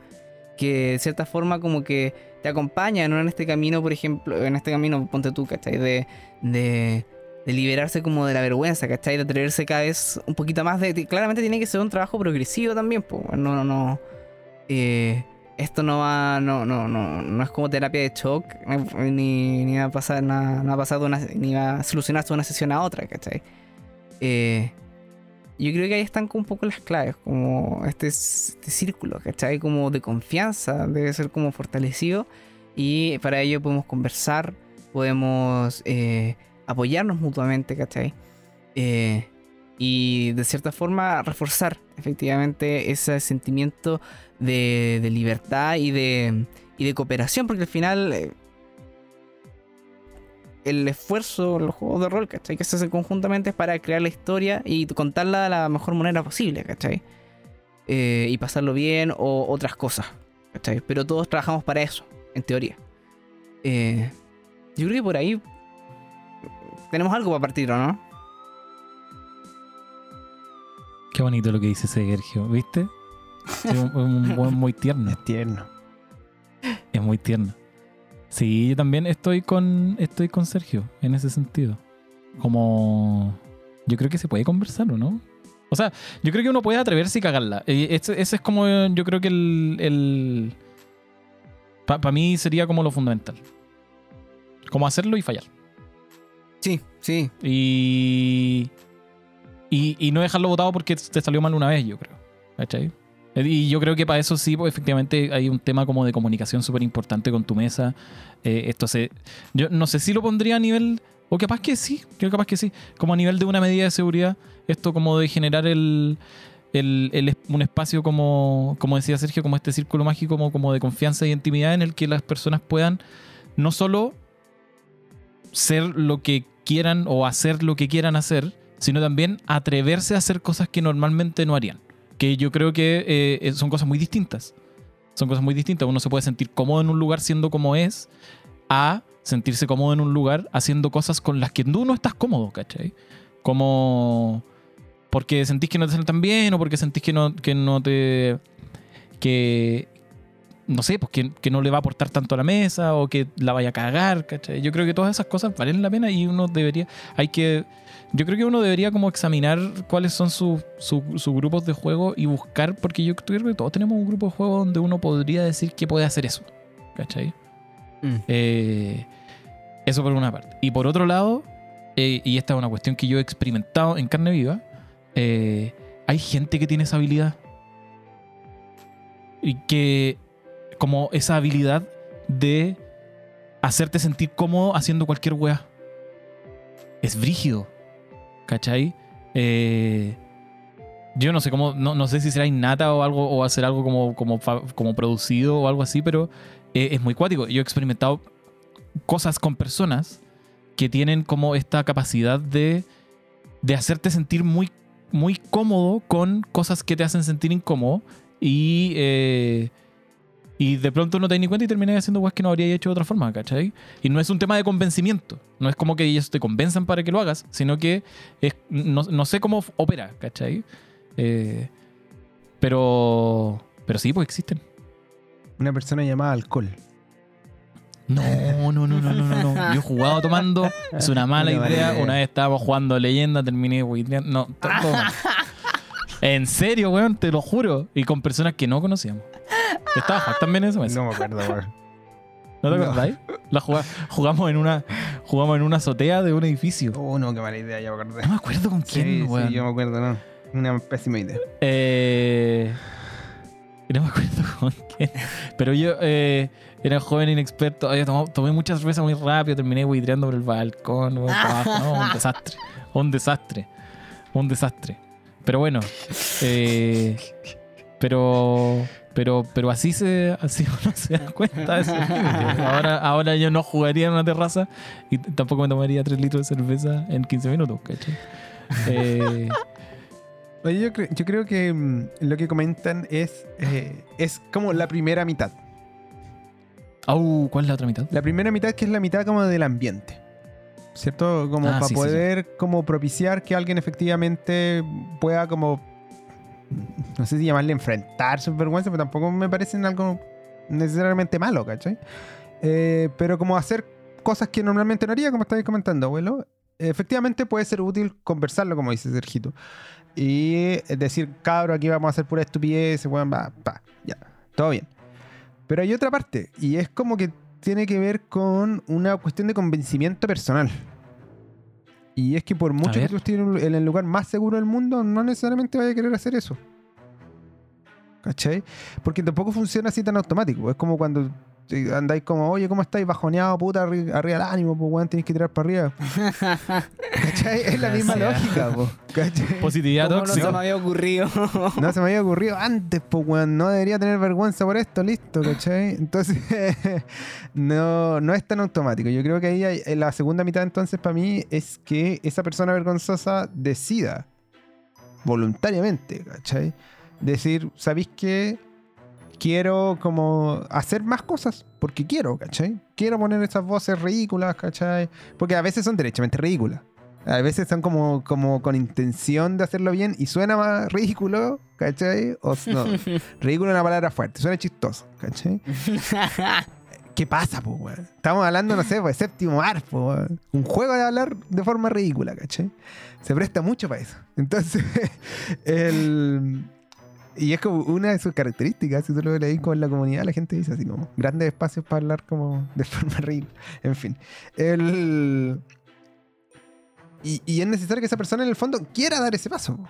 Que de cierta forma como que te acompaña, ¿no? En este camino, por ejemplo, en este camino, ponte tú, ¿cachai? De, de, de liberarse como de la vergüenza, ¿cachai? De atreverse cada vez un poquito más de... Claramente tiene que ser un trabajo progresivo también, pues. No, no, no. Eh, esto no va, no, no, no, no es como terapia de shock, eh, ni, ni va a pasar, nada- no, va a pasar de una, ni va a solucionarse de una sesión a otra, ¿cachai? Eh, yo creo que ahí están un poco las claves, como este, este círculo, ¿cachai? Como de confianza, debe ser como fortalecido y para ello podemos conversar, podemos eh, apoyarnos mutuamente, ¿cachai? Eh, y de cierta forma reforzar efectivamente ese sentimiento de, de libertad y de, y de cooperación, porque al final eh, el esfuerzo, los juegos de rol, ¿cachai? Que se hacen conjuntamente es para crear la historia y contarla de la mejor manera posible, ¿cachai? Eh, y pasarlo bien o otras cosas, ¿cachai? Pero todos trabajamos para eso, en teoría. Eh, yo creo que por ahí tenemos algo para partir, ¿o no? Qué bonito lo que dice Sergio, ¿viste? Es un, un buen muy tierno. Es tierno. Es muy tierno. Sí, yo también estoy con estoy con Sergio en ese sentido. Como yo creo que se puede conversar, ¿o no? O sea, yo creo que uno puede atreverse y cagarla. Ese, ese es como yo creo que el, el para mí sería como lo fundamental. Como hacerlo y fallar. Sí, sí. Y, y, y no dejarlo votado porque te salió mal una vez, yo creo. ¿Cachai? Y yo creo que para eso sí, pues efectivamente hay un tema como de comunicación súper importante con tu mesa. Eh, esto se. Yo no sé si lo pondría a nivel. O capaz que sí, yo capaz que sí. Como a nivel de una medida de seguridad. Esto como de generar el. el- un espacio como, como decía Sergio, como este círculo mágico, como, como de confianza y intimidad en el que las personas puedan no solo ser lo que quieran o hacer lo que quieran hacer, sino también atreverse a hacer cosas que normalmente no harían. Que yo creo que eh, son cosas muy distintas. Son cosas muy distintas. Uno se puede sentir cómodo en un lugar siendo como es, a sentirse cómodo en un lugar haciendo cosas con las que tú no estás cómodo, ¿cachai? Como porque sentís que no te salen tan bien o porque sentís que no, que no te... que... no sé, pues que, que no le va a aportar tanto a la mesa o que la vaya a cagar, ¿cachai? Yo creo que todas esas cosas valen la pena y uno debería... hay que... Yo creo que uno debería como examinar cuáles son sus grupos de juego y buscar, porque yo creo que todos tenemos un grupo de juego donde uno podría decir que puede hacer eso, ¿cachai? Mm. Eh, eso por una parte. Y por otro lado, eh, y esta es una cuestión que yo he experimentado en carne viva, eh, hay gente que tiene esa habilidad. Y que como esa habilidad de hacerte sentir cómodo haciendo cualquier wea. Es brígido. ¿Cachai? Eh, yo no sé cómo, no, no sé si será innata o algo, o hacer algo como, como, como producido o algo así, pero eh, es muy cuático. Yo he experimentado cosas con personas que tienen como esta capacidad de, de hacerte sentir muy, muy cómodo con cosas que te hacen sentir incómodo y, eh, y de pronto no te das ni cuenta y terminas haciendo cosas que no habría hecho de otra forma, ¿cachai? Y no es un tema de convencimiento, no es como que ellos te convenzan para que lo hagas, sino que es, no, no sé cómo opera, ¿cachai? Eh, pero, pero sí, pues existen. Una persona llamada alcohol. No, no, no, no, no, no, no. Yo he jugado tomando, es una mala idea. Una vez estábamos jugando leyenda, terminé. No, to- todo mal. En serio, weón, te lo juro. Y con personas que no conocíamos. Estaba también en esa mesa. No me acuerdo, weón. ¿No te no. acordáis? La juga- jugamos en una jugamos en una azotea de un edificio. Oh, no, qué mala idea, ya me acordé. No me acuerdo con quién, Sí, weón. sí, yo me acuerdo, no. Una pésima idea. Eh, no me acuerdo con quién. Pero yo eh, era joven inexperto. Tomé, tomé mucha cerveza muy rápido. Terminé buitreando por el balcón. abajo. No, un desastre. Un desastre. Un desastre. Pero bueno. eh, pero. Pero, pero así se así uno se da cuenta de. Ahora, ahora yo no jugaría en una terraza y tampoco me tomaría 3 litros de cerveza en 15 minutos, ¿cachai? Eh, Oye, yo, cre- yo creo que mm, lo que comentan es, eh, es como la primera mitad. au, ¿cuál es la otra mitad? La primera mitad que es la mitad como del ambiente. ¿Cierto? Como Ah, para sí, sí, poder como propiciar que alguien efectivamente pueda como... No sé si llamarle enfrentar su vergüenza, pero tampoco me parecen algo necesariamente malo, ¿cachai? Eh, pero como hacer cosas que normalmente no haría, como estáis comentando, abuelo. Efectivamente puede ser útil conversarlo, como dice Sergito. Y decir, cabro, aquí vamos a hacer pura estupidez, weón, va, pa, ya, todo bien. Pero hay otra parte, y es como que tiene que ver con una cuestión de convencimiento personal. Y es que por mucho que tú estés en el lugar más seguro del mundo, no necesariamente vaya a querer hacer eso. ¿Cachai? Porque tampoco funciona así tan automático. Es como cuando andáis como, oye, ¿cómo estáis? Bajoneado, puta, arri- arriba el ánimo, pues, weón, tenéis que tirar para arriba. ¿Cachai? Es la misma lógica, po, ¿cachai? Positividad ¿Cómo no se tóxica. me había ocurrido? No se me había ocurrido antes, pues, weón. No debería tener vergüenza por esto, listo, ¿cachai? Entonces, no, no es tan automático. Yo creo que ahí hay- en la segunda mitad, entonces, para mí, es que esa persona vergonzosa decida voluntariamente, ¿cachai? Decir, ¿sabéis qué? Quiero como hacer más cosas porque quiero, ¿cachai? Quiero poner esas voces ridículas, ¿cachai? Porque a veces son derechamente ridículas. A veces son como, como con intención de hacerlo bien y suena más ridículo, ¿cachai? O no, ridículo es una palabra fuerte, suena chistoso, ¿cachai? ¿Qué pasa, po, weón? Estamos hablando, no sé, pues, séptimo ar, po, weón. Un juego de hablar de forma ridícula, ¿cachai? Se presta mucho para eso. Entonces, el... Y es como una de sus características, si tú lo leí como en la comunidad, la gente dice así como, grandes espacios para hablar como de forma ridícula. En fin. El... Y, y es necesario que esa persona en el fondo quiera dar ese paso. po.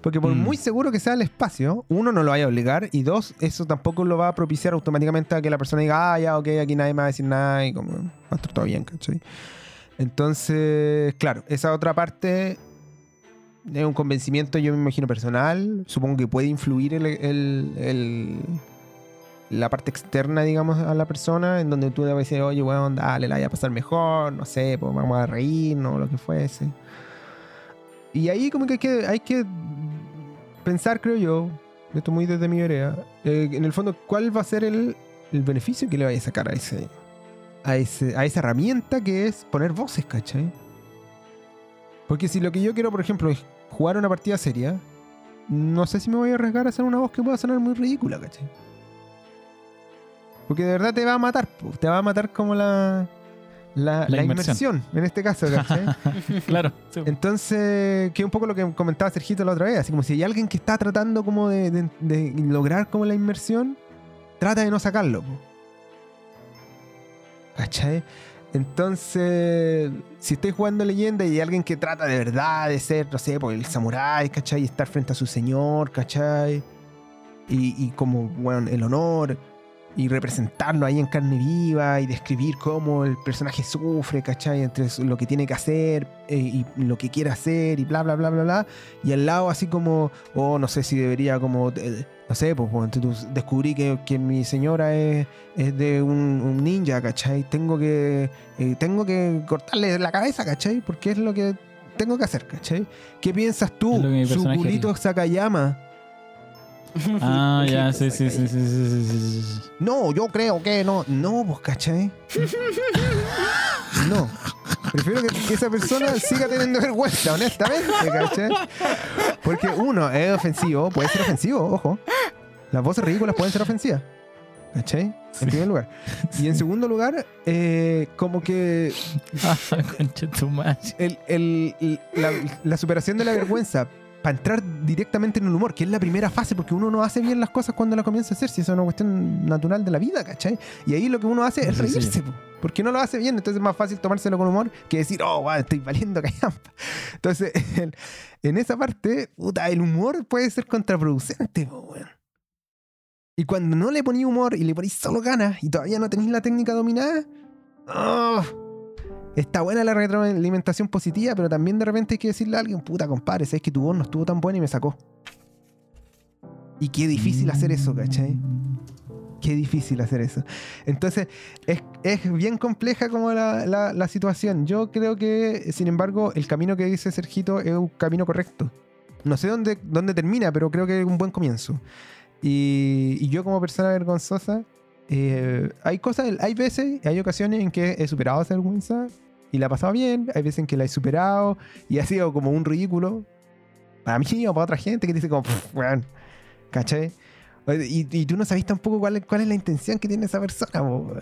Porque por Mm. muy seguro que sea el espacio, uno no lo vaya a obligar y dos, eso tampoco lo va a propiciar automáticamente a que la persona diga, ah, ya, ok, aquí nadie me va a decir nada y como, va a estar todo bien, ¿cachai? Entonces, claro, esa otra parte es un convencimiento, yo me imagino, personal. Supongo que puede influir el, el- la parte externa, digamos, a la persona, en donde tú debes decir, oye, weón, dale, la vaya a pasar mejor, no sé, pues vamos a reírnos, lo que fuese. Y ahí como que hay que, hay que pensar, creo yo, esto muy desde mi vereda, eh, en el fondo, ¿cuál va a ser el, el beneficio que le vaya a sacar a ese, a ese a esa herramienta que es poner voces, ¿cachai? Porque si lo que yo quiero, por ejemplo, es jugar una partida seria, no sé si me voy a arriesgar a hacer una voz que pueda sonar muy ridícula, ¿cachai? Porque de verdad te va a matar, te va a matar como la, la, La la inmersión. inmersión, en este caso, ¿cachai? claro. sí. Entonces, que es un poco lo que comentaba Sergito la otra vez, así como si hay alguien que está tratando como de, de- de lograr como la inmersión, trata de no sacarlo. po. ¿Cachai? Entonces, si estáis jugando leyenda y hay alguien que trata de verdad de ser, no sé, pues el samurái, ¿cachai? Y estar frente a su señor, ¿cachai? Y, y como, bueno, el honor. Y representarlo ahí en carne viva y describir cómo el personaje sufre, ¿cachai? Entre lo que tiene que hacer eh, y lo que quiere hacer y bla, bla, bla, bla, bla. Y al lado así como, oh, no sé si debería como, eh, no sé, pues bueno, entonces descubrí que, que mi señora es, es de un, un ninja, ¿cachai? Tengo que, eh, tengo que cortarle la cabeza, ¿cachai? Porque es lo que tengo que hacer, ¿cachai? ¿Qué piensas tú, Suculito Sakayama? Ah, ya, sí, sí, sí, sí, sí, sí, sí. No, yo creo que no. No, pues, ¿cachai? No. Prefiero que, esa persona siga teniendo vergüenza, honestamente, ¿cachai? Porque uno, es ofensivo, puede ser ofensivo, ojo. Las voces ridículas pueden ser ofensivas. ¿Cachai? En primer lugar. Y en segundo lugar, eh, como que. el, el, el, la superación de la vergüenza para entrar directamente en el humor, que es la primera fase, porque uno no hace bien las cosas cuando la comienza a hacer, si eso es una cuestión natural de la vida, ¿cachai? Y ahí lo que uno hace es Sí, sí. reírse, po, porque no lo hace bien, entonces es más fácil tomárselo con humor que decir, oh, wow, estoy valiendo callampa. Entonces, el- en esa parte, puta, el humor puede ser contraproducente, po, weón. Y cuando no le poní humor y le ponís solo ganas y todavía no tenéis la técnica dominada, ¡oh! Está buena la retroalimentación positiva, pero también de repente hay que decirle a alguien, puta compadre, sabes que tu voz no estuvo tan buena y me sacó. Y qué difícil hacer eso, ¿cachai? Qué difícil hacer eso. Entonces, es, es bien compleja como la, la- situación. Yo creo que, sin embargo, el camino que dice Sergito es un camino correcto. No sé dónde, dónde termina, pero creo que es un buen comienzo. Y yo como persona vergonzosa, eh, hay cosas, hay veces, hay ocasiones en que he superado esa vergüenza y la he pasado bien, hay veces en que la he superado y ha sido como un ridículo para mí o para otra gente que dice como, "Pff, weón, ¿cachai? Y, y tú no sabes tampoco cuál, es- cuál es la intención que tiene esa persona, po,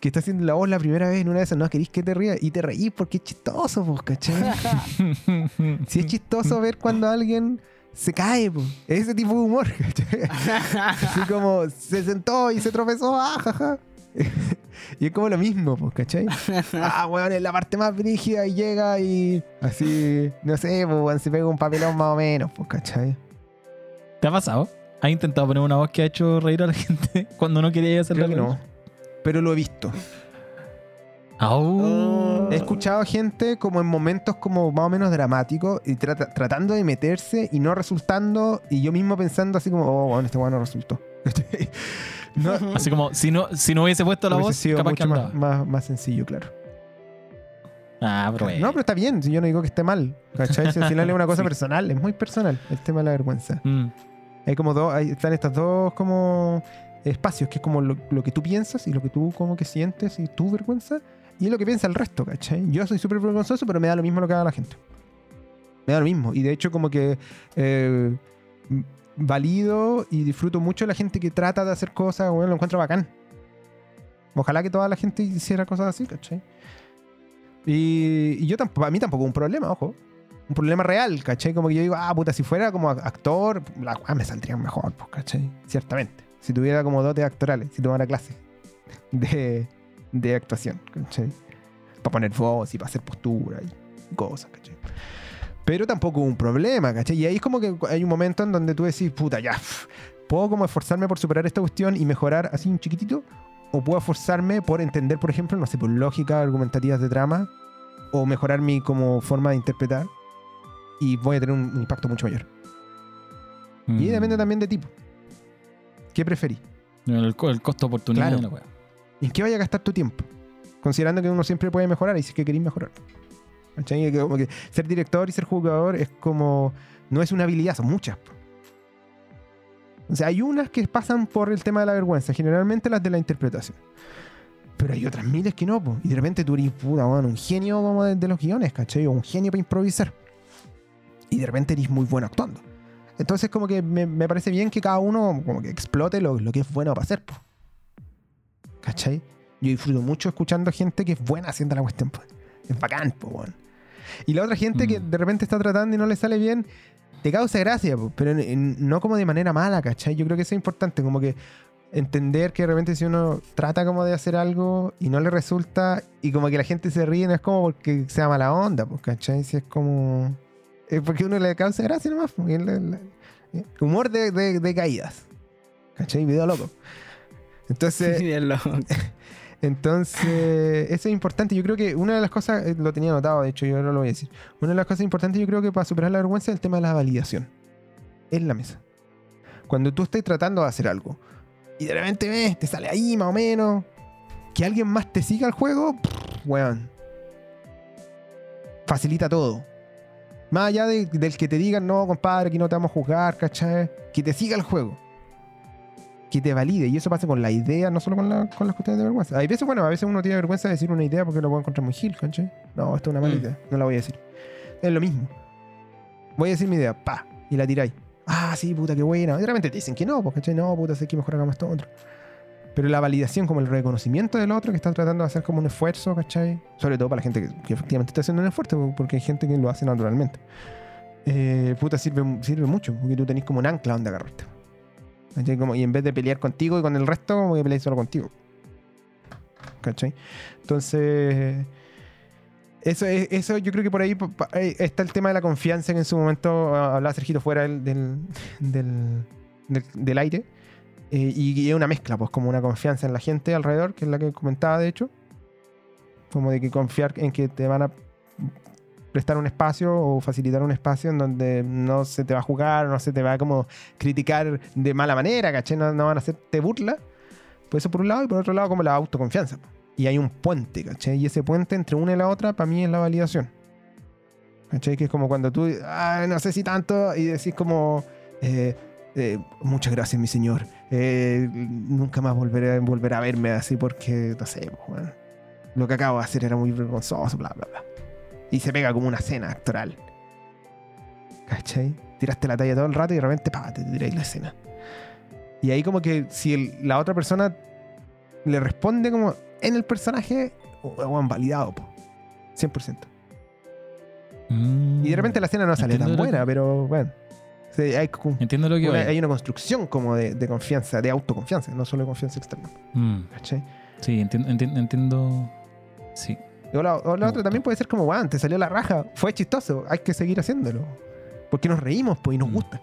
que está haciendo la voz la primera vez en una de esas, no querís que te rías y te reís porque es chistoso, ¿cachai? Si es chistoso ver cuando alguien se cae, po. Es ese tipo de humor. Así como se sentó y se tropezó, ah, jaja. y es como lo mismo, pues, ¿cachai? Ah, weón, es la parte más brígida y llega y así, no sé, pues, se pega un papelón más o menos, pues, ¿cachai? ¿Te ha pasado? ¿Has intentado poner una voz que ha hecho reír a la gente cuando no quería hacerlo? Creo que no. Pero lo he visto. Au. He escuchado gente como en momentos como más o menos dramáticos y trata- tratando de meterse y no resultando y yo mismo pensando así como, oh, bueno, este weón no resultó. no, Así como, si no, si no hubiese puesto la hubiese voz, sido capaz mucho más, más, más sencillo, claro. Ah, pero No, pero está bien, yo no digo que esté mal. ¿Cachai? Si al final es una cosa personal, es muy personal el tema de la vergüenza. Mm. Hay como dos, hay- están estos dos como espacios, que es como lo, lo que tú piensas y lo que tú como que sientes y tu vergüenza, y es lo que piensa el resto, ¿cachai? Yo soy súper vergonzoso, pero me da lo mismo lo que haga la gente. Me da lo mismo. Y de hecho como que eh, valido y disfruto mucho la gente que trata de hacer cosas, bueno, lo encuentro bacán. Ojalá que toda la gente hiciera cosas así, ¿cachai? Y, y yo tampoco, a mí tampoco es un problema, ojo. Un problema real, ¿cachai? Como que yo digo, ah, puta, si fuera como actor, me saldría mejor, pues, ¿cachai? Ciertamente. Si tuviera como dotes actorales, si tomara clases de, de actuación, ¿cachai? Para poner voz y para hacer postura y cosas, ¿cachai? Pero tampoco un problema, ¿cachai? Y ahí es como que hay un momento en donde tú decís, puta, ya, ¿puedo como esforzarme por superar esta cuestión y mejorar así un chiquitito? ¿O puedo esforzarme por entender, por ejemplo, no sé, por lógica argumentativas de trama? ¿O mejorar mi como forma de interpretar? Y voy a tener un, un impacto mucho mayor. Y Mm. depende también de tipo. ¿Qué preferís? El, co- el costo oportunidad Claro. de la wea. ¿En qué vaya a gastar tu tiempo? Considerando que uno siempre puede mejorar y si es que queréis mejorar. Ser director y ser jugador es como. No es una habilidad, son muchas. O sea, hay unas que pasan por el tema de la vergüenza, generalmente las de la interpretación. Pero hay otras miles que no, y de repente tú eres puta, weón, un genio como de, los guiones, ¿cachai? Un genio para improvisar. Y de repente eres muy bueno actuando. Entonces, como que me, parece bien que cada uno como que explote lo, que es bueno para hacer, po. ¿Cachai? Yo disfruto mucho escuchando gente que es buena haciendo la cuestión. pues. Es bacán, pues, weón. Y la otra gente que Mm. de repente está tratando y no le sale bien, te causa gracia, pues, pero en- en- no como de manera mala, ¿cachai? Yo creo que eso es importante, como que entender que de repente si uno trata como de hacer algo y no le resulta y como que la gente se ríe, no es como porque sea mala onda, pues, ¿cachai? Si es como... Es porque uno le causa gracia nomás. pues, humor de, de- de caídas. ¿Cachai? Video loco. Entonces, entonces, eso es importante. Yo creo que una de las cosas, eh, lo tenía anotado, de hecho, yo no lo voy a decir. Una de las cosas importantes, yo creo que para superar la vergüenza es el tema de la validación en la mesa. Cuando tú estás tratando de hacer algo y de repente ves, te sale ahí más o menos, que alguien más te siga el juego, pff, weón. Facilita todo. Más allá de- del que te digan, no, compadre, aquí no te vamos a juzgar, ¿cachai? Que te siga el juego. Que te valide. Y eso pasa con la idea, no solo con, la- con las cuestiones de vergüenza. Hay veces, bueno, a veces uno tiene vergüenza de decir una idea porque lo puede encontrar muy gil, ¿cachai? No, esto es una mala Mm. idea. No la voy a decir. Es lo mismo. Voy a decir mi idea, pa, y la tiráis. Ah, sí, puta, qué buena. Y de repente te dicen que no, ¿cachai? No, puta, sé que mejor hagamos esto otro. Pero la validación, como el reconocimiento del otro que está tratando de hacer como un esfuerzo, ¿cachai? Sobre todo para la gente que, que efectivamente está haciendo un esfuerzo, porque hay gente que lo hace naturalmente. Eh, puta, sirve, sirve mucho, porque tú tenés como un ancla donde agarrarte. Y en vez de pelear contigo y con el resto, como que peleáis solo contigo. ¿Cachai? Entonces, eso, es- eso yo creo que por ahí eh, está el tema de la confianza que en su momento ah, hablaba Sergito fuera del, del, del, aire. Eh, y es una mezcla, pues como una confianza en la gente alrededor, que es la que comentaba de hecho. Como de que confiar en que te van a prestar un espacio o facilitar un espacio en donde no se te va a jugar, no se te va a como criticar de mala manera, ¿caché? No, no van a hacerte burla. Pues eso por un lado, y por otro lado como la autoconfianza. Y hay un puente, ¿cachai? Y ese puente entre una y la otra, para mí es la validación. ¿Cachai? Que es como cuando tú, ah, no sé si tanto, y decís como, eh, eh, muchas gracias, mi señor. Eh, nunca más volveré, volverá a verme así porque, no sé, pues, bueno, lo que acabo de hacer era muy vergonzoso, bla, bla, bla. Y se pega como una escena actoral. ¿Cachai? Tiraste la talla todo el rato y de repente, pa, te tiráis la escena. Y ahí como que si el- la otra persona le responde como en el personaje, o, han validado, po. 100%. Mm. Y de repente la escena no sale tan buena, que- pero bueno. Hay, como Entiendo lo que una, hay una construcción como de, de confianza, de autoconfianza, no solo de confianza externa. Mm, ¿Cachai? Sí, entiendo, entiendo, entiendo. Sí. O la, o la otra también puede ser como, weón, te salió la raja, fue chistoso, hay que seguir haciéndolo. Porque nos reímos, pues, y nos Mm. gusta.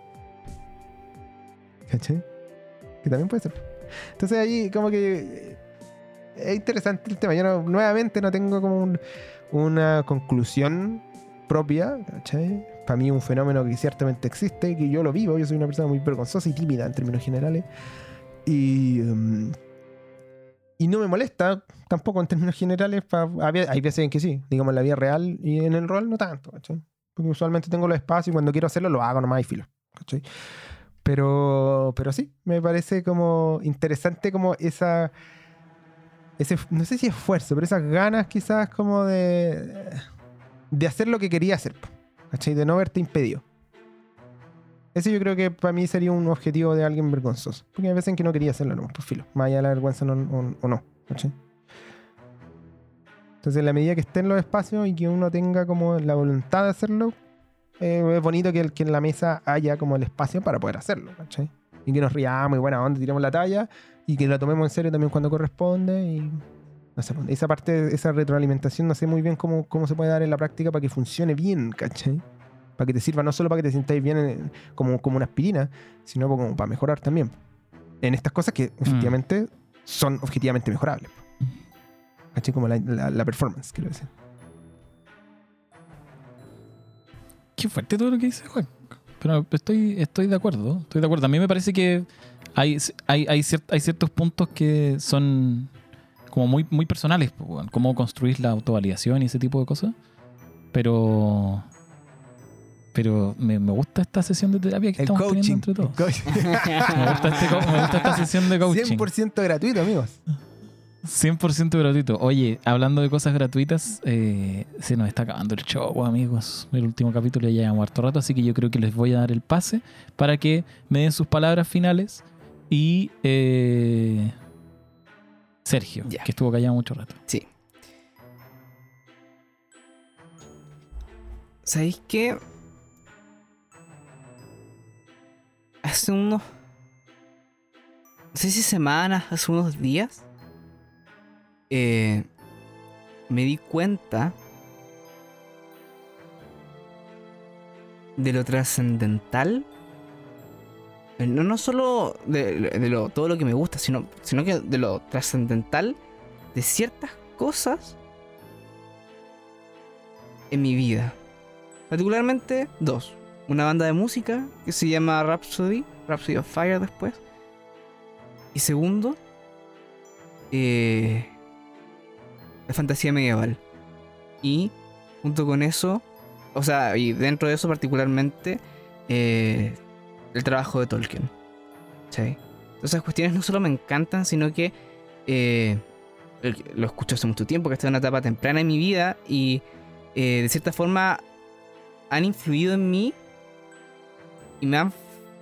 ¿Cachai? Que también puede ser. Entonces ahí como que eh, es interesante el tema. Yo no- nuevamente no tengo como un- una conclusión propia, ¿cachai? Para mí es un fenómeno que ciertamente existe, que yo lo vivo, yo soy una persona muy vergonzosa y tímida en términos generales. Y, um, y no me molesta tampoco en términos generales. pa- había- hay veces en que sí, digamos en la vida real y en el rol no tanto, ¿cachai? Porque usualmente tengo los espacios y cuando quiero hacerlo lo hago nomás y filo, ¿cachai? Pero, pero sí, me parece como interesante como esa... Ese, no sé si esfuerzo, pero esas ganas quizás como de... De hacer lo que quería hacer, ¿cachai? De no verte impedido. Ese yo creo que para mí sería un objetivo de alguien vergonzoso. Porque hay veces en que no quería hacerlo, no, por filo. Más la vergüenza o, no. ¿cachai? Entonces, en la medida que esté en los espacios y que uno tenga como la voluntad de hacerlo, eh, es bonito que, en la mesa haya como el espacio para poder hacerlo, ¿cachai? Y que nos riamos y buena onda, tiremos la talla y que la tomemos en serio también cuando corresponde y... No sé, esa parte, esa retroalimentación, no sé muy bien cómo, cómo se puede dar en la práctica para que funcione bien, ¿cachai? Para que te sirva no solo para que te sintáis bien en- como, como una aspirina, sino como para mejorar también. En estas cosas que efectivamente son objetivamente mejorables. ¿Cachai? Como la, la- la performance, quiero decir. Qué fuerte todo lo que dice Juan. Pero estoy, estoy de acuerdo. Estoy de acuerdo. A mí me parece que hay, hay, hay, cier- hay ciertos puntos que son como muy, muy personales. Cómo construir la autovalidación y ese tipo de cosas. Pero. Pero me, me gusta esta sesión de terapia que El estamos coaching. teniendo entre todos. el coaching. Me gusta, este co- me gusta esta sesión de coaching. 100% gratuito, amigos. 100% gratuito. Oye, hablando de cosas gratuitas, eh, se nos está acabando el show, amigos. El último capítulo ya lleva harto rato, así que yo creo que les voy a dar el pase para que me den sus palabras finales. Y eh, Sergio, que estuvo callado mucho rato. Sí. ¿Sabéis qué? Hace unos. No sé si semanas, hace unos días. eh, me di cuenta de lo trascendental no, no solo de, de lo, todo lo que me gusta, sino, sino que de lo trascendental de ciertas cosas en mi vida. Particularmente dos. Una banda de música que se llama Rhapsody, Rhapsody of Fire después. Y segundo, eh, la fantasía medieval. Y junto con eso, o sea, y dentro de eso particularmente, eh, el trabajo de Tolkien. ¿Sí? Entonces, esas cuestiones no solo me encantan, sino que eh, lo escucho hace mucho tiempo, que estoy en una etapa temprana en mi vida y eh, de cierta forma han influido en mí y me han,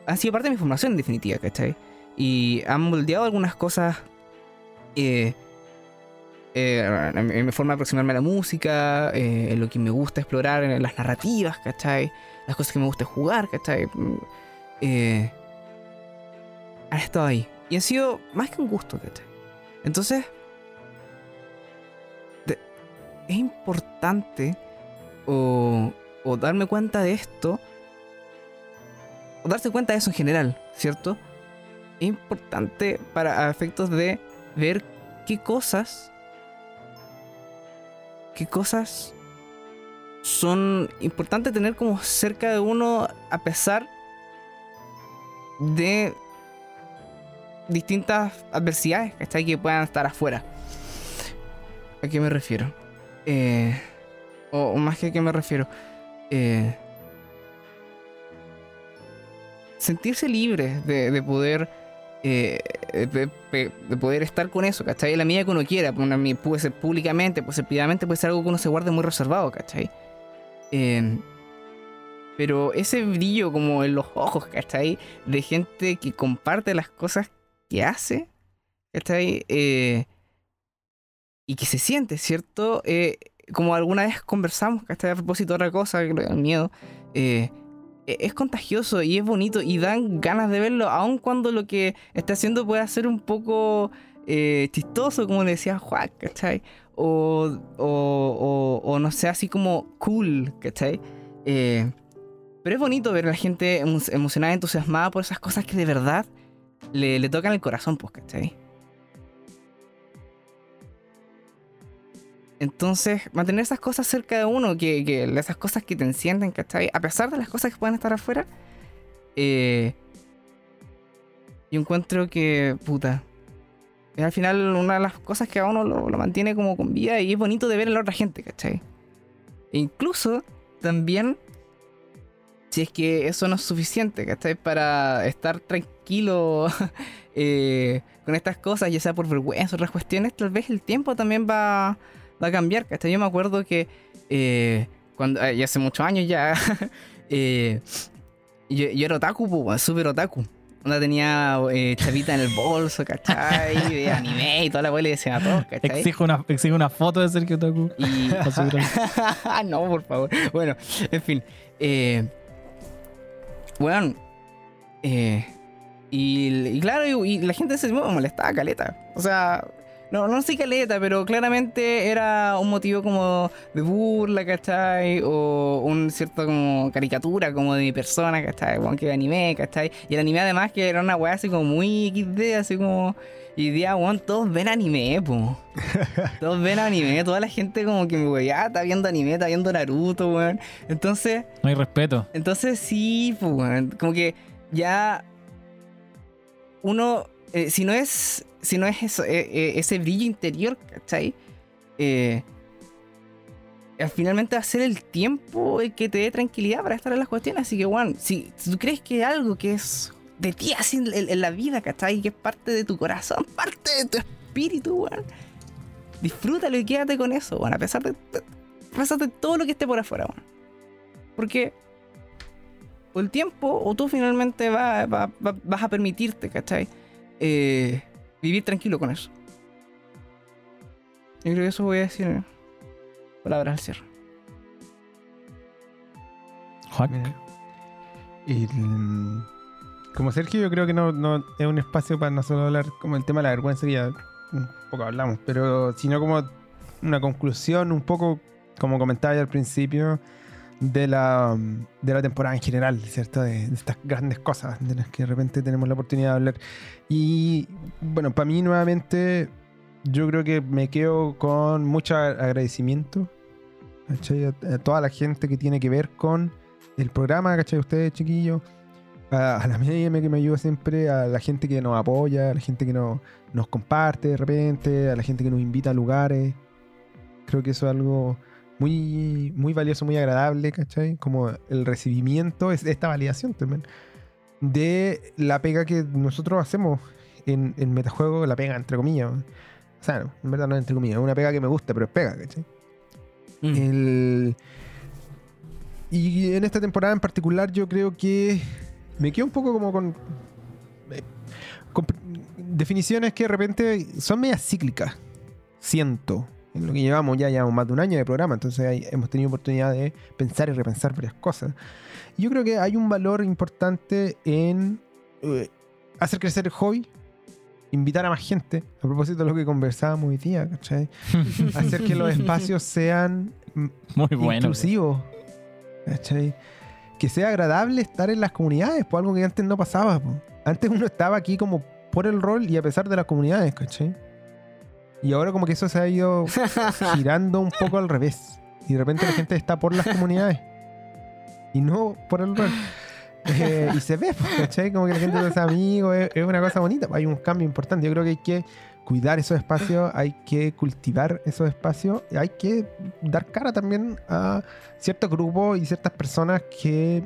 han sido parte de mi formación en definitiva, ¿cachai? Y han moldeado algunas cosas eh, eh, en mi forma de aproximarme a la música, eh, en lo que me gusta explorar, en las narrativas, ¿cachai? Las cosas que me gusta jugar, ¿cachai? Mm, han estado ahí. Y han sido más que un gusto, ¿cachai? Entonces, es importante o, o darme cuenta de esto, darse cuenta de eso en general, ¿cierto? Es importante para efectos de ver qué cosas, qué cosas son importantes tener como cerca de uno a pesar de distintas adversidades ¿cachai? que puedan estar afuera. ¿A qué me refiero? Eh, o, o más que a qué me refiero. Eh, sentirse libre de, de poder eh, de, de- de poder estar con eso, ¿cachai? La medida que uno quiera. Puede ser públicamente, puede ser privadamente, puede ser algo que uno se guarde muy reservado, ¿cachai? Eh, pero ese brillo como en los ojos, ¿cachai? De gente que comparte las cosas que hace, ¿cachai? Eh, y que se siente, ¿cierto? Eh, como alguna vez conversamos, ¿cachai? A propósito de otra cosa, el miedo. E- es contagioso y es bonito y dan ganas de verlo, aun cuando lo que está haciendo pueda ser un poco eh, chistoso, como le decía Juan, ¿cachai? O, o, o, o no sé, así como cool, ¿cachai? Eh, pero es bonito ver a la gente emo- emocionada, entusiasmada por esas cosas que de verdad le, le tocan el corazón, pues, ¿cachai? Entonces, mantener esas cosas cerca de uno, que, que esas cosas que te encienden, ¿cachai? A pesar de las cosas que pueden estar afuera, eh, yo encuentro que, puta, es al final una de las cosas que a uno lo, lo mantiene como con vida y es bonito de ver en la otra gente, ¿cachai? E incluso también, si es que eso no es suficiente, ¿cachai? Para estar tranquilo eh, con estas cosas, ya sea por vergüenza otras cuestiones, tal vez el tiempo también va, va a cambiar, ¿cachai? Yo me acuerdo que eh, cuando, eh, ya hace muchos años ya, eh, yo, yo era otaku, súper otaku. Onda tenía eh, chavita en el bolso, ¿cachai? Anime y toda la abuela y decía a todos, ¿cachai? Exijo una, exijo una foto de Sergio Taku. Y... al- no, por favor. Bueno, en fin. Bueno. eh, y, y claro, y, y la gente se me molestaba caleta. O sea, no, no sé caleta, pero claramente era un motivo como de burla, ¿cachai? O un cierto como caricatura como de mi persona, ¿cachai? Bueno, que anime, ¿cachai? Y el anime además que era una weá así como muy XD, así como... Y día, weón, todos ven anime, po. Todos ven anime, toda la gente como que, weón, ya está viendo anime, está viendo Naruto, weón. Entonces, No hay respeto. entonces sí, pues, weón, como que ya uno, eh, si no es, si no es eso, eh, eh, ese brillo interior, ¿cachai? Eh, eh, finalmente va a ser el tiempo el que te dé tranquilidad para estar en las cuestiones. Así que, si, si tú crees que algo que es de ti así en, en- en la vida, ¿cachai? Que es parte de tu corazón, parte de tu espíritu, weón. Disfrútalo y quédate con eso, weón, a pesar de, a pesar de todo lo que esté por afuera, weón. Porque o el tiempo o tú finalmente va- va- va- vas a permitirte, ¿cachai? Eh, vivir tranquilo con eso. Yo creo que eso voy a decir. en Palabras al cierre. Y el- como Sergio, yo creo que no, no es un espacio para no solo hablar como el tema de la vergüenza, que ya un poco hablamos, pero sino como una conclusión, un poco como comentaba ya al principio, de la, de la temporada en general, ¿cierto? De, de estas grandes cosas de las que de repente tenemos la oportunidad de hablar. Y bueno, para mí nuevamente, yo creo que me quedo con mucho agradecimiento. A, toda la gente que tiene que ver con el programa, ¿cachai? Ustedes, chiquillos. A, a la mía que me ayuda siempre, a la gente que nos apoya, a la gente que nos, nos comparte de repente, a la gente que nos invita a lugares. Creo que eso es algo muy, muy valioso, muy agradable, ¿cachai? Como el recibimiento, es esta validación también de la pega que nosotros hacemos en, en metajuego, la pega entre comillas. O sea, no, en verdad no es entre comillas, es una pega que me gusta, pero es pega, ¿cachai? Mm. El... Y en esta temporada en particular yo creo que me quedo un poco como con, eh, con definiciones que de repente son medias cíclicas. Siento. En lo que llevamos ya llevamos más de un año de programa, entonces hay- hemos tenido oportunidad de pensar y repensar varias cosas. Yo creo que hay un valor importante en eh, hacer crecer el hobby, invitar a más gente, a propósito de lo que conversábamos hoy día, ¿cachai? Hacer que los espacios sean Muy bueno. inclusivo. ¿cachai? Que sea agradable estar en las comunidades, por algo que antes no pasaba. po. Antes uno estaba aquí como por el rol y a pesar de las comunidades, ¿cachai? Y ahora como que eso se ha ido girando un poco al revés. Y de repente la gente está por las comunidades. Y no por el rol. Eh, y se ve, po, ¿cachai? Como que la gente es amigos, es, es una cosa bonita. Hay un cambio importante. Yo creo que hay que cuidar esos espacios, hay que cultivar esos espacios, hay que dar cara también a ciertos grupos y ciertas personas que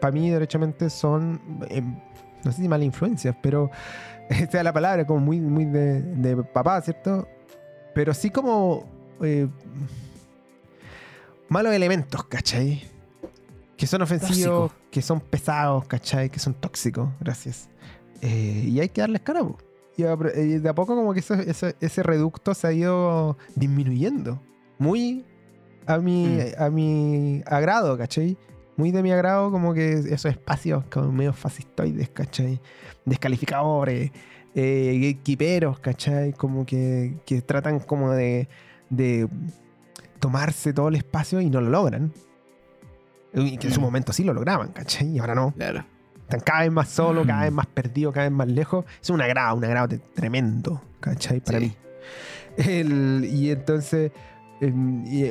para mí derechamente son, eh, no sé si malas influencias, pero es la palabra, como muy, muy de, de papá, ¿cierto? Pero sí como eh, malos elementos, ¿cachai? Que son ofensivos, Tóxico. que son pesados, ¿cachai? Que son tóxicos, gracias. Eh, y hay que darles cara, po. Y de a poco como que eso- ese reducto se ha ido disminuyendo. Muy a mi, Mm. a mi agrado, ¿cachai? Muy de mi agrado como que esos espacios como medio fascistoides, ¿cachai? Descalificadores, eh, gatekeeperos, ¿cachai? Como que, que tratan como de, de tomarse todo el espacio y no lo logran. Y que en su Mm. momento sí lo lograban, ¿cachai? Y ahora no. Claro. Están cada vez más solos, cada vez más perdidos, cada vez más lejos. Es un agrado, un agrado tremendo, ¿cachai? Para Sí. mí. El- y entonces,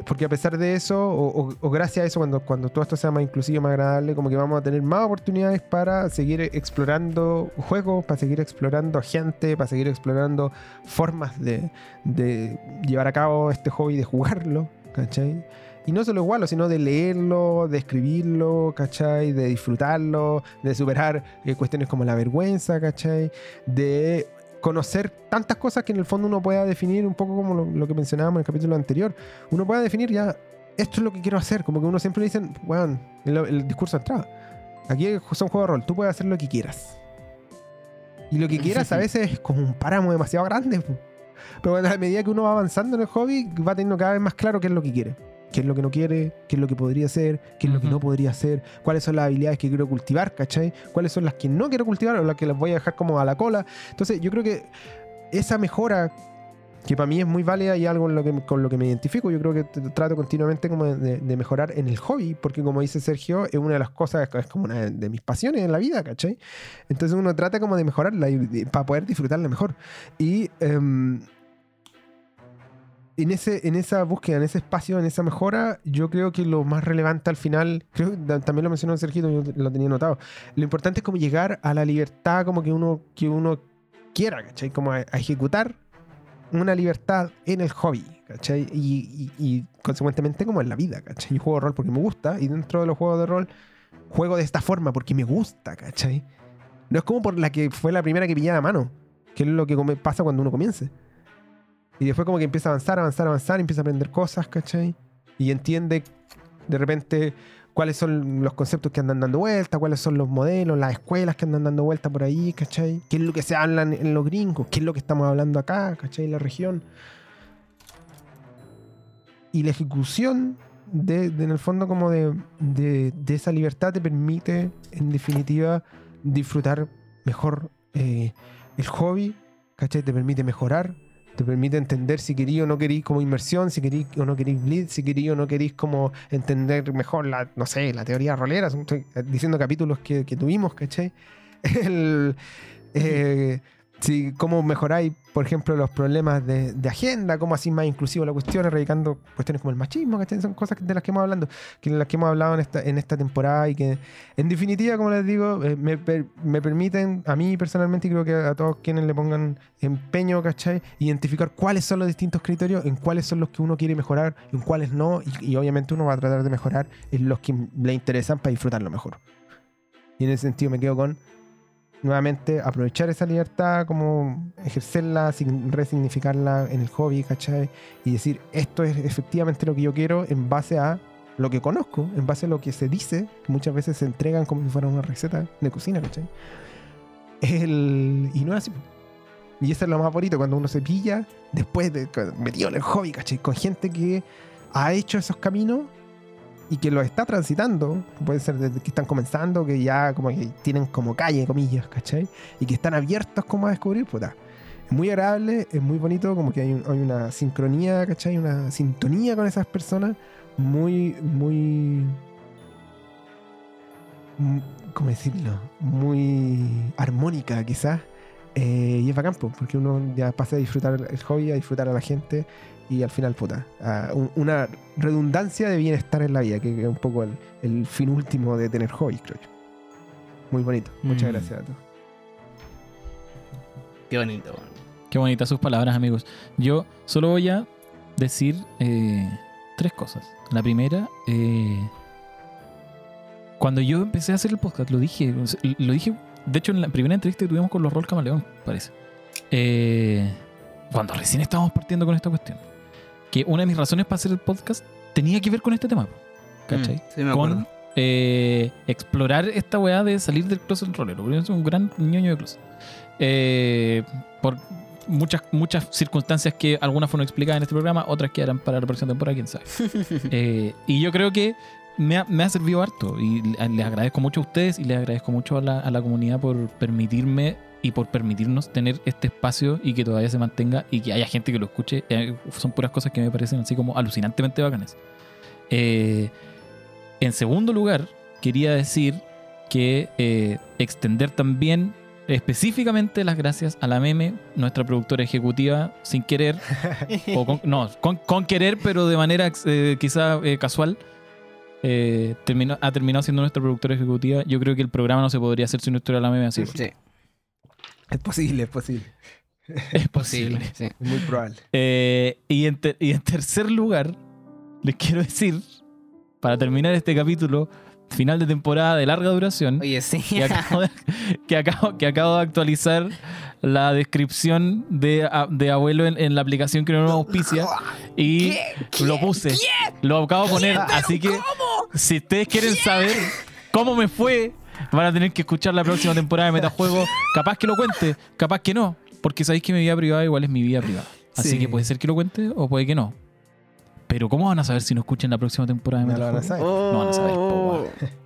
porque a pesar de eso, o, gracias a eso, cuando, cuando todo esto sea más inclusivo, más agradable, como que vamos a tener más oportunidades para seguir explorando juegos, para seguir explorando gente, para seguir explorando formas de, de llevar a cabo este hobby, de jugarlo, ¿cachai? Y no solo igual, sino de leerlo, de escribirlo, ¿cachai? De disfrutarlo, de superar eh, cuestiones como la vergüenza, ¿cachai? De conocer tantas cosas que en el fondo uno pueda definir un poco como lo, lo que mencionábamos en el capítulo anterior. Uno pueda definir ya, esto es lo que quiero hacer. Como que uno siempre le dicen, bueno, el, el discurso de entrada. Aquí son juegos de rol, tú puedes hacer lo que quieras. Y lo que quieras a veces es como un páramo demasiado grande. Pero a medida que uno va avanzando en el hobby, va teniendo cada vez más claro qué es lo que quiere. Qué es lo que no quiere, qué es lo que podría hacer, qué es lo que no podría hacer, cuáles son las habilidades que quiero cultivar, ¿cachai? Cuáles son las que no quiero cultivar o las que las voy a dejar como a la cola. Entonces, yo creo que esa mejora, que para mí es muy válida y algo en lo que, con lo que me identifico, yo creo que trato continuamente como de, de mejorar en el hobby, porque como dice Sergio, es una de las cosas, es como una de, de mis pasiones en la vida, ¿cachai? Entonces uno trata como de mejorarla y, y para poder disfrutarla mejor. Y em, en, ese, en esa búsqueda, en ese espacio, en esa mejora, yo creo que lo más relevante al final, creo también lo mencionó Sergio, yo lo tenía notado, lo importante es como llegar a la libertad como que uno, que uno quiera, ¿cachai? Como a, a ejecutar una libertad en el hobby, ¿cachai? Y, y- y consecuentemente como en la vida, ¿cachai? Yo juego rol porque me gusta y dentro de los juegos de rol juego de esta forma porque me gusta, ¿cachai? No es como por la que fue la primera que pillé a la mano, que es lo que pasa cuando uno comience. Y después como que empieza a avanzar, avanzar, avanzar, empieza a aprender cosas, ¿cachai? Y entiende de repente cuáles son los conceptos que andan dando vuelta, cuáles son los modelos, las escuelas que andan dando vuelta por ahí, ¿cachai? ¿Qué es lo que se habla en- los gringos? ¿Qué es lo que estamos hablando acá, ¿cachai? La región. Y la ejecución de, en el fondo como de, de- de esa libertad te permite, en definitiva, disfrutar mejor eh, el hobby, ¿cachai? Te permite mejorar, Te permite entender si querí o no querís como inmersión, si querís o no querís blitz, si querí o no querís como entender mejor la, no sé, la teoría rolera. Estoy diciendo capítulos que, que tuvimos, ¿cachai? El, eh, si, cómo mejoráis, por ejemplo, los problemas de, agenda, cómo así más inclusivo la cuestión, erradicando cuestiones como el machismo, ¿cachai? Son cosas de las que hemos hablando, que las que hemos hablado en esta, temporada y que, en definitiva, como les digo, eh, me permiten, a mí personalmente, y creo que a todos quienes le pongan empeño, ¿cachai? Identificar cuáles son los distintos criterios, en cuáles son los que uno quiere mejorar, en cuáles no, y, y obviamente uno va a tratar de mejorar en los que le interesan para disfrutarlo mejor. Y en ese sentido me quedo con nuevamente aprovechar esa libertad, como ejercerla, resignificarla en el hobby, ¿cachai? Y decir, esto es efectivamente lo que yo quiero en base a lo que conozco, en base a lo que se dice, que muchas veces se entregan como si fuera una receta de cocina, ¿cachai? El... Y no es así. Y eso es lo más bonito, cuando uno se pilla después de metido en el hobby, ¿cachai? Con gente que ha hecho esos caminos y que los está transitando, puede ser desde que están comenzando, que ya como que tienen como calle, comillas, ¿cachai? Y que están abiertos como a descubrir, puta. Es muy agradable, es muy bonito, como que hay, un- hay una sincronía, ¿cachai? Una sintonía con esas personas muy, muy... mm, ¿Cómo decirlo? Muy armónica, quizás. Eh, y es bacán, po, porque uno ya pasa a disfrutar el hobby, a disfrutar a la gente y al final, puta, a un- una redundancia de bienestar en la vida, que es un poco el, el fin último de tener hobbies, creo yo. Muy bonito. Muchas Mm. gracias a todos. Qué bonito. Qué bonitas sus palabras, amigos. Yo solo voy a decir eh, tres cosas. La primera, eh, cuando yo empecé a hacer el podcast, lo dije, lo dije, de hecho en la primera entrevista que tuvimos con los Rol Camaleón, parece. Eh, cuando recién estábamos partiendo con esta cuestión. Que una de mis razones para hacer el podcast tenía que ver con este tema. ¿Cachai? Mm, sí, me con eh, explorar esta weá de salir del closet rolero. Soy un gran ñoño de closet. Eh, por muchas, muchas circunstancias que algunas fueron explicadas en este programa, otras quedarán para la próxima temporada, quién sabe. Eh, y yo creo que me ha, me ha servido harto. Y le- les agradezco mucho a ustedes y les agradezco mucho a la, a la comunidad por permitirme y por permitirnos tener este espacio y que todavía se mantenga y que haya gente que lo escuche. Eh, son puras cosas que me parecen así como alucinantemente bacanas. Eh, en segundo lugar, quería decir que eh, extender también específicamente las gracias a la meme, nuestra productora ejecutiva, sin querer, o con, no, con, con querer, pero de manera eh, quizá eh, casual. eh, terminó, ha terminado siendo nuestra productora ejecutiva. Yo creo que el programa no se podría hacer si no estuviera la meme así. Sí, Es posible, es posible. Es posible. Sí. Es muy probable. Eh, y, en y en tercer lugar, les quiero decir, para terminar este capítulo, final de temporada de larga duración, Oye, sí. que acabo, de, que acabo- que acabo de actualizar la descripción de, de abuelo en, en la aplicación que no nos auspicia y lo puse. Lo acabo de poner, así que si ustedes quieren saber cómo me fue, van a tener que escuchar la próxima temporada de Metajuego. Capaz que lo cuente, capaz que no, porque sabéis que mi vida privada igual es mi vida privada. Así Sí. que puede ser que lo cuente o puede que no. Pero ¿cómo van a saber si no escuchan la próxima temporada de No lo van a Metajuego? saber. No van a saber, po, weón.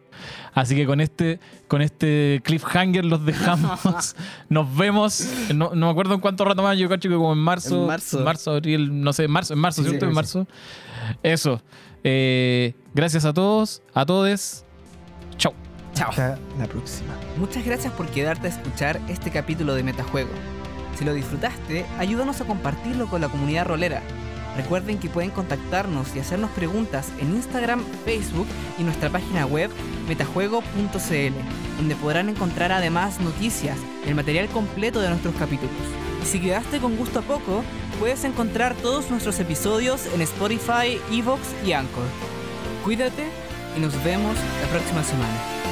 Así que con este, con este cliffhanger los dejamos. Nos vemos. No, no me acuerdo en cuánto rato más. Yo cacho que como en marzo. En marzo. abril, no sé, marzo, en marzo, Sí, ¿cierto? sí, en marzo. Eso. Eh, gracias a todos, a todes. Chao. Hasta la próxima. Muchas gracias por quedarte a escuchar este capítulo de Metajuego. Si lo disfrutaste, ayúdanos a compartirlo con la comunidad rolera. Recuerden que pueden contactarnos y hacernos preguntas en Instagram, Facebook y nuestra página web metajuego.cl, donde podrán encontrar además noticias y el material completo de nuestros capítulos. Y si quedaste con gusto a poco, puedes encontrar todos nuestros episodios en Spotify, Evox y Anchor. Cuídate y nos vemos la próxima semana.